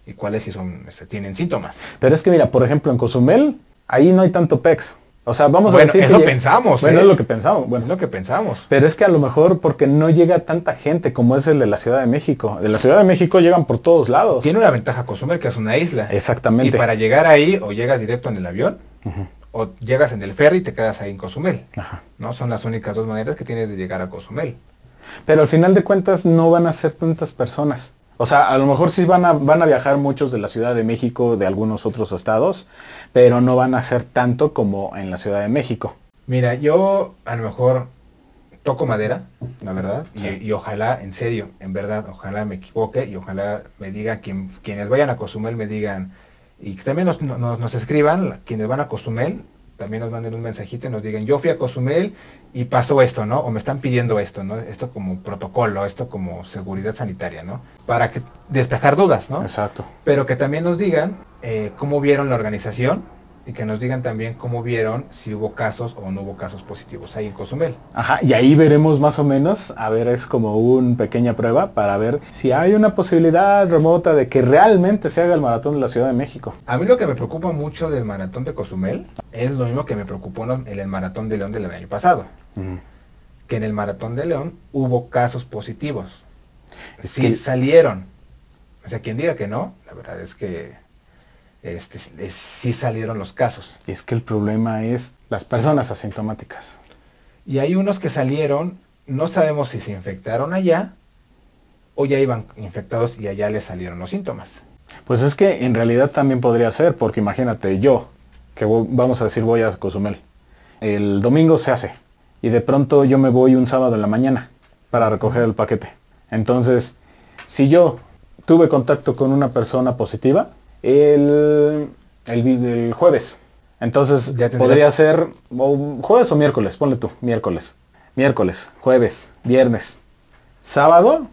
Speaker 1: y cuáles sí son, tienen síntomas.
Speaker 2: Pero es que mira, por ejemplo, en Cozumel, ahí no hay tanto PEX. O sea, vamos
Speaker 1: Bueno,
Speaker 2: a decir
Speaker 1: eso
Speaker 2: que
Speaker 1: pensamos,
Speaker 2: Bueno,
Speaker 1: ¿eh?
Speaker 2: es lo que pensamos.
Speaker 1: Es
Speaker 2: Bueno,
Speaker 1: lo que pensamos.
Speaker 2: Pero es que a lo mejor porque no llega tanta gente como es el de la Ciudad de México. De la Ciudad de México llegan por todos lados.
Speaker 1: Tiene una ventaja Cozumel que es una isla.
Speaker 2: Exactamente.
Speaker 1: Y para llegar ahí o llegas directo en el avión o llegas en el ferry y te quedas ahí en Cozumel.
Speaker 2: Ajá.
Speaker 1: ¿no? Son las únicas dos maneras que tienes de llegar a Cozumel.
Speaker 2: Pero al final de cuentas no van a ser tantas personas. O sea, a lo mejor sí van a, van a viajar muchos de la Ciudad de México, de algunos otros estados, pero no van a ser tanto como en la Ciudad de México.
Speaker 1: Mira, yo a lo mejor toco madera, la verdad, y, y ojalá, en serio, en verdad, ojalá me equivoque y ojalá me diga quien, quienes vayan a Cozumel me digan, y que también nos, nos, nos escriban, quienes van a Cozumel, también nos manden un mensajito y nos digan, yo fui a Cozumel y pasó esto, ¿no? O me están pidiendo esto, ¿no? Esto como protocolo, esto como seguridad sanitaria, ¿no? Para que despejar dudas, ¿no?
Speaker 2: Exacto.
Speaker 1: pero que también nos digan eh, cómo vieron la organización y que nos digan también cómo vieron si hubo casos o no hubo casos positivos ahí en Cozumel.
Speaker 2: Ajá, y ahí veremos más o menos, a ver, es como una pequeña prueba para ver si hay una posibilidad remota de que realmente se haga el maratón de la Ciudad de México.
Speaker 1: A mí lo que me preocupa mucho del maratón de Cozumel es lo mismo que me preocupó en el maratón de León del año pasado, que en el maratón de León hubo casos positivos.
Speaker 2: Es
Speaker 1: sí
Speaker 2: que-
Speaker 1: salieron. O sea, quien diga que no, la verdad es que este, es- sí salieron los casos.
Speaker 2: Es que el problema es las personas asintomáticas.
Speaker 1: Y hay unos que salieron, no sabemos si se infectaron allá o ya iban infectados y allá les salieron los síntomas.
Speaker 2: Pues es que en realidad también podría ser, porque imagínate, yo, que vamos a decir voy a Cozumel, el domingo se hace, y de pronto yo me voy un sábado en la mañana para recoger el paquete. Entonces, si yo tuve contacto con una persona positiva el, el, el jueves, entonces
Speaker 1: Ya
Speaker 2: podría ser o jueves o miércoles, ponle tú, miércoles. Miércoles, jueves, viernes, sábado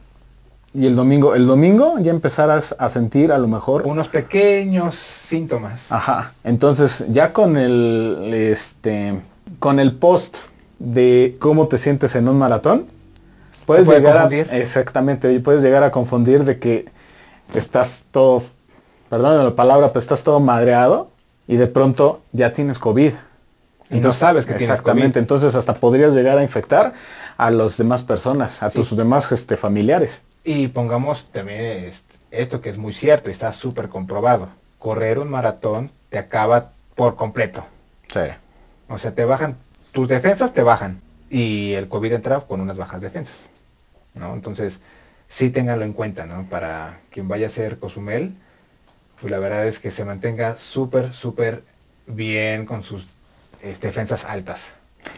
Speaker 2: y el domingo. El domingo ya empezarás a sentir a lo mejor
Speaker 1: Unos pequeños síntomas.
Speaker 2: Ajá. Entonces, ya con el este con el post de cómo te sientes en un maratón, puedes
Speaker 1: puede
Speaker 2: llegar
Speaker 1: confundir.
Speaker 2: a exactamente, y puedes llegar a confundir de que estás todo perdón la palabra, pero estás todo madreado y de pronto ya tienes COVID.
Speaker 1: Y no sabes que tienes
Speaker 2: Exactamente,
Speaker 1: COVID.
Speaker 2: entonces hasta podrías llegar a infectar a las demás personas, a tus demás este, familiares.
Speaker 1: Y pongamos también est- esto que es muy cierto y está súper comprobado. Correr un maratón te acaba por completo.
Speaker 2: Sí.
Speaker 1: O sea, te bajan, tus defensas te bajan. Y el COVID entra con unas bajas defensas. ¿no? Entonces, sí ténganlo en cuenta, ¿no? Para quien vaya a ser Cozumel, pues la verdad es que se mantenga súper, súper bien con sus este, defensas altas.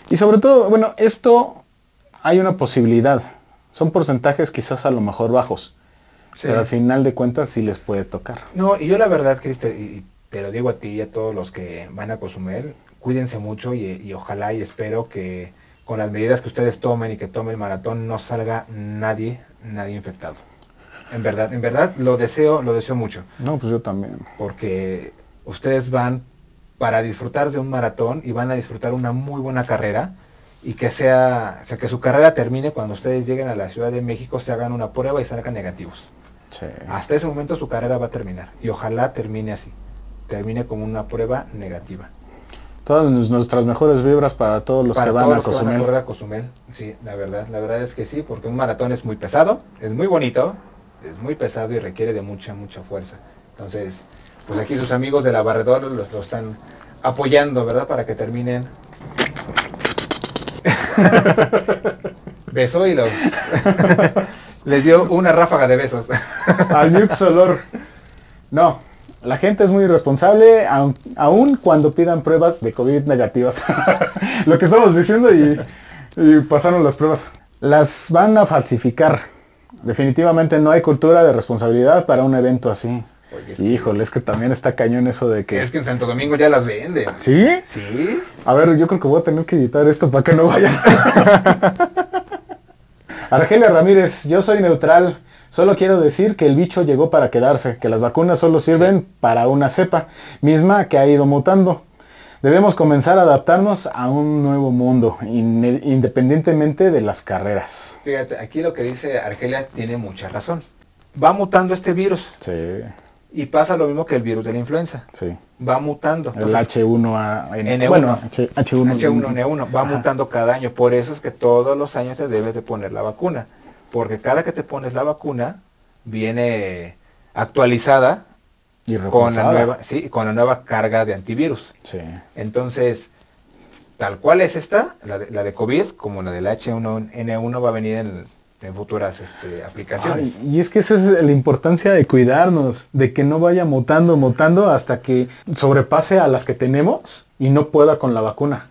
Speaker 2: Y sobre todo, bueno, esto hay una posibilidad. Son porcentajes quizás a lo mejor bajos.
Speaker 1: Sí.
Speaker 2: Pero al final de cuentas sí les puede tocar.
Speaker 1: No, y yo la verdad, Cristian, y te lo digo a ti y a todos los que van a Cozumel, cuídense mucho y, y ojalá y espero que con las medidas que ustedes tomen y que tome el maratón no salga nadie, nadie infectado. En verdad, en verdad lo deseo, lo deseo mucho,
Speaker 2: No, pues yo también.
Speaker 1: porque ustedes van para disfrutar de un maratón y van a disfrutar una muy buena carrera y que sea, o sea, que su carrera termine cuando ustedes lleguen a la Ciudad de México, se hagan una prueba y salgan negativos.
Speaker 2: Sí.
Speaker 1: Hasta ese momento su carrera va a terminar y ojalá termine así, termine como una prueba negativa.
Speaker 2: Todas nuestras mejores vibras para todos los
Speaker 1: Para
Speaker 2: que van
Speaker 1: todos
Speaker 2: a
Speaker 1: los que van a
Speaker 2: Cozumel.
Speaker 1: a Cozumel, sí, la verdad, la verdad es que sí, porque un maratón es muy pesado, es muy bonito, es muy pesado y requiere de mucha, mucha fuerza. Entonces, pues aquí sus amigos de la Barredor los, lo están apoyando, ¿verdad? Para que terminen. Besó y los les dio una ráfaga de besos.
Speaker 2: Al Nux Olor. No, la gente es muy irresponsable, aun, aun cuando pidan pruebas de COVID negativas. Lo que estamos diciendo y, y pasaron las pruebas. Las van a falsificar. Definitivamente no hay cultura de responsabilidad para un evento así.
Speaker 1: Oye, es que-
Speaker 2: Híjole, es que también está cañón eso de que...
Speaker 1: Es que en Santo Domingo ya las venden.
Speaker 2: ¿Sí?
Speaker 1: Sí.
Speaker 2: A ver, yo creo que voy a tener que editar esto para que no vayan. Argelia Ramírez, yo soy neutral. Solo quiero decir que el bicho llegó para quedarse, que las vacunas solo sirven para una cepa, misma que ha ido mutando. Debemos comenzar a adaptarnos a un nuevo mundo, in- independientemente de las carreras.
Speaker 1: Fíjate, aquí lo que dice Argelia tiene mucha razón. Va mutando este virus
Speaker 2: Sí,
Speaker 1: y pasa lo mismo que el virus de la influenza.
Speaker 2: sí.
Speaker 1: Va mutando.
Speaker 2: El
Speaker 1: Entonces,
Speaker 2: H1N1.
Speaker 1: N1.
Speaker 2: Bueno, H- H1.
Speaker 1: H1N1 va
Speaker 2: Ajá.
Speaker 1: mutando cada año. Por eso es que todos los años te debes de poner la vacuna. Porque cada que te pones la vacuna viene actualizada
Speaker 2: Y
Speaker 1: con la, nueva, sí, con la nueva carga de antivirus.
Speaker 2: Sí.
Speaker 1: Entonces, tal cual es esta, la de, la de COVID, como la del H1N1 va a venir en, en futuras este, aplicaciones.
Speaker 2: Ay, y es que esa es la importancia de cuidarnos, de que no vaya mutando, mutando hasta que sobrepase a las que tenemos y no pueda con la vacuna.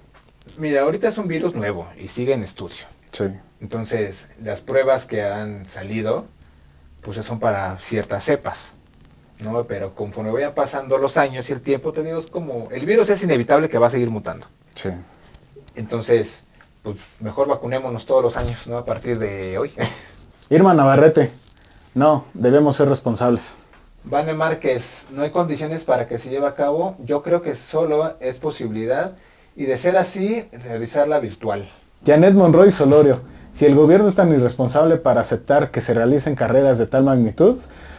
Speaker 1: Mira, ahorita es un virus nuevo y sigue en estudio.
Speaker 2: Sí.
Speaker 1: Entonces, las pruebas que han salido, pues son para ciertas cepas. ¿no? Pero conforme vayan pasando los años y el tiempo, te digo, es como, el virus es inevitable que va a seguir mutando.
Speaker 2: Sí.
Speaker 1: Entonces, pues mejor vacunémonos todos los años, ¿no? A partir de hoy.
Speaker 2: Irma Navarrete, no, debemos ser responsables.
Speaker 1: Vane Márquez, no hay condiciones para que se lleve a cabo. Yo creo que solo es posibilidad y de ser así, realizarla virtual.
Speaker 2: Janet Monroy Solorio, si el gobierno es tan irresponsable para aceptar que se realicen carreras de tal magnitud,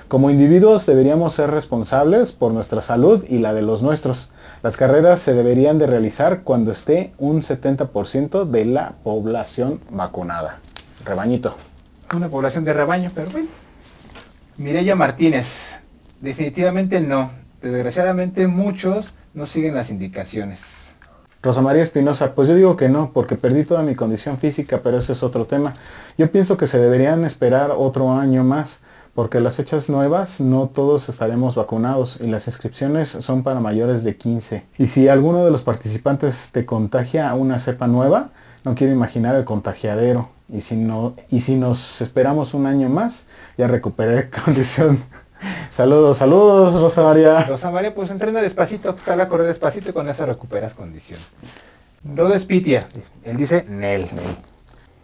Speaker 2: como individuos deberíamos ser responsables por nuestra salud y la de los nuestros. Las carreras se deberían de realizar cuando esté un 70% de la población vacunada. Rebañito.
Speaker 1: Una población de rebaño, pero bueno. Mireya Martínez, definitivamente no. Desgraciadamente muchos no siguen las indicaciones.
Speaker 2: Rosa María Espinosa, pues yo digo que no, porque perdí toda mi condición física, pero ese es otro tema. Yo pienso que se deberían esperar otro año más, porque las fechas nuevas no todos estaremos vacunados y las inscripciones son para mayores de 15. Y si alguno de los participantes te contagia una cepa nueva, No quiero imaginar el contagiadero. Y si no, y si nos esperamos un año más, ya recuperé condición. Saludos, saludos, Rosa María.
Speaker 1: Rosa María, pues entrena despacito, sale a correr despacito y con eso recuperas condición. Rodo Spitia, él dice Nel.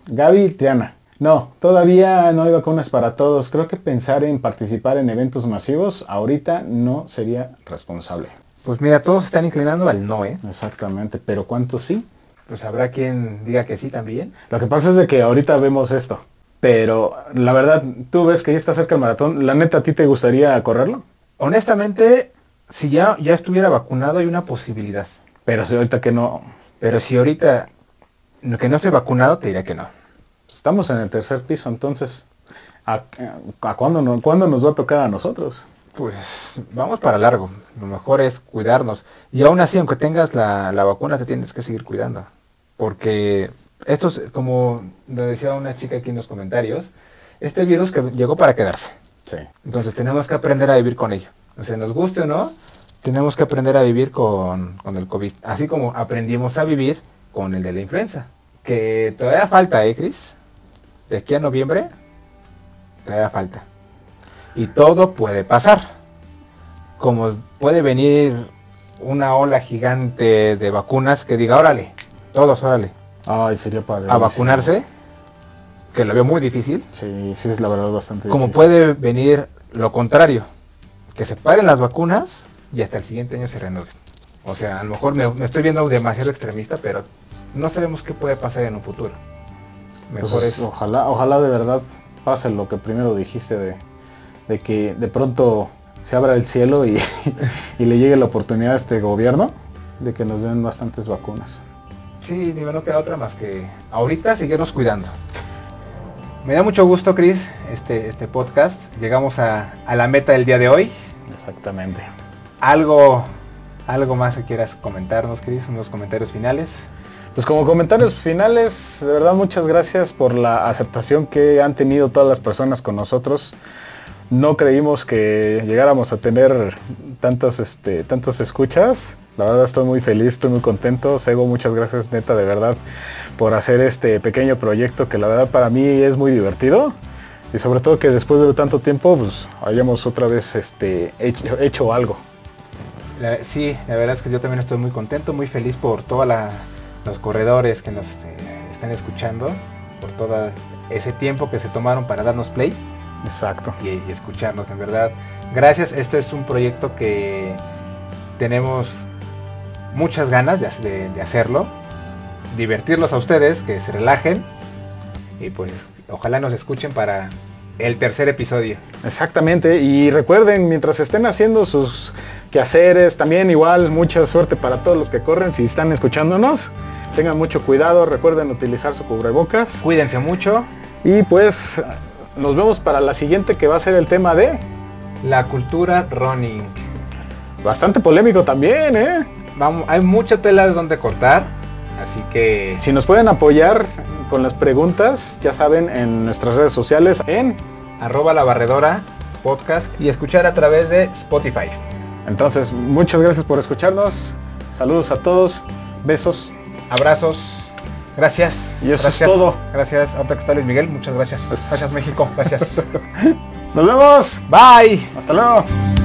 Speaker 2: Gaby Triana. No, todavía no hay vacunas para todos. Creo que pensar en participar en eventos masivos ahorita no sería responsable.
Speaker 1: Pues mira, todos están inclinando al no, ¿eh?
Speaker 2: Exactamente, pero ¿cuántos sí?
Speaker 1: Pues habrá quien diga que sí también.
Speaker 2: Lo que pasa es de que ahorita vemos esto. Pero la verdad, tú ves que ya está cerca el maratón. ¿La neta a ti te gustaría correrlo?
Speaker 1: Honestamente, si ya, ya estuviera vacunado hay una posibilidad.
Speaker 2: Pero si ahorita que no...
Speaker 1: Pero si ahorita que no estoy vacunado, te diré que no.
Speaker 2: Estamos en el tercer piso, entonces, ¿a, a cuándo, no- cuándo nos va a tocar a nosotros?
Speaker 1: Pues vamos para largo. Lo mejor es cuidarnos. Y aún así, aunque tengas la, la vacuna, te tienes que seguir cuidando. Porque esto es, como lo decía una chica aquí en los comentarios, este virus que llegó para quedarse.
Speaker 2: Sí.
Speaker 1: Entonces tenemos que aprender a vivir con ello. O sea, nos guste o no, tenemos que aprender a vivir con, con el COVID. Así como aprendimos a vivir con el de la influenza. Que todavía falta, ¿eh, Cris? De aquí a noviembre, todavía falta. Y todo puede pasar. Como puede venir una ola gigante de vacunas que diga, órale, todos, órale,
Speaker 2: Ay, sería padre.
Speaker 1: a vacunarse, que lo veo muy difícil.
Speaker 2: Sí, sí, es la verdad bastante
Speaker 1: Como
Speaker 2: difícil.
Speaker 1: puede venir lo contrario, que se paren las vacunas y hasta el siguiente año se reanuden. O sea, a lo mejor me, me estoy viendo demasiado extremista, pero no sabemos qué puede pasar en un futuro. Mejor
Speaker 2: Pues,
Speaker 1: es...
Speaker 2: ojalá, ojalá de verdad pase lo que primero dijiste de, de que de pronto se abra el cielo y, y le llegue la oportunidad a este gobierno de que nos den bastantes vacunas.
Speaker 1: Sí, digo, no queda otra más que ahorita seguirnos cuidando. Me da mucho gusto, Chris, este, este podcast. Llegamos a, a la meta del día de hoy.
Speaker 2: Exactamente.
Speaker 1: Algo, algo más que quieras comentarnos, Chris, unos comentarios finales.
Speaker 2: Pues como comentarios finales, de verdad muchas gracias por la aceptación que han tenido todas las personas con nosotros. No creímos que llegáramos a tener tantas, este, tantas escuchas. La verdad estoy muy feliz, estoy muy contento. Sego, muchas gracias neta de verdad por hacer este pequeño proyecto que la verdad para mí es muy divertido. Y sobre todo que después de tanto tiempo pues hayamos otra vez este, hecho, hecho algo.
Speaker 1: La- sí, la verdad es que yo también estoy muy contento, muy feliz por todos los corredores que nos eh, están escuchando, por todo ese tiempo que se tomaron para darnos play
Speaker 2: Exacto.
Speaker 1: y, y escucharnos, en verdad. Gracias, este es un proyecto que tenemos muchas ganas de, hac- de- de hacerlo, divertirlos a ustedes, que se relajen y pues ojalá nos escuchen para el tercer episodio.
Speaker 2: Exactamente, y recuerden, mientras estén haciendo sus quehaceres, también igual mucha suerte para todos los que corren, si están escuchándonos, tengan mucho cuidado, recuerden utilizar su cubrebocas
Speaker 1: Cuídense mucho.
Speaker 2: y pues nos vemos para la siguiente que va a ser el tema de
Speaker 1: La cultura running.
Speaker 2: bastante polémico también, ¿eh?
Speaker 1: Vamos, hay mucha tela de donde cortar, así que
Speaker 2: Si nos pueden apoyar con las preguntas, ya saben, en nuestras redes sociales, en
Speaker 1: arroba la barredora podcast y escuchar a través de Spotify.
Speaker 2: entonces muchas gracias por escucharnos, saludos a todos, besos.
Speaker 1: Abrazos, gracias.
Speaker 2: Y eso es
Speaker 1: gracias,
Speaker 2: todo.
Speaker 1: Gracias, ahorita que está Luis Miguel, muchas gracias. Gracias México, gracias.
Speaker 2: Nos vemos,
Speaker 1: Bye.
Speaker 2: hasta luego.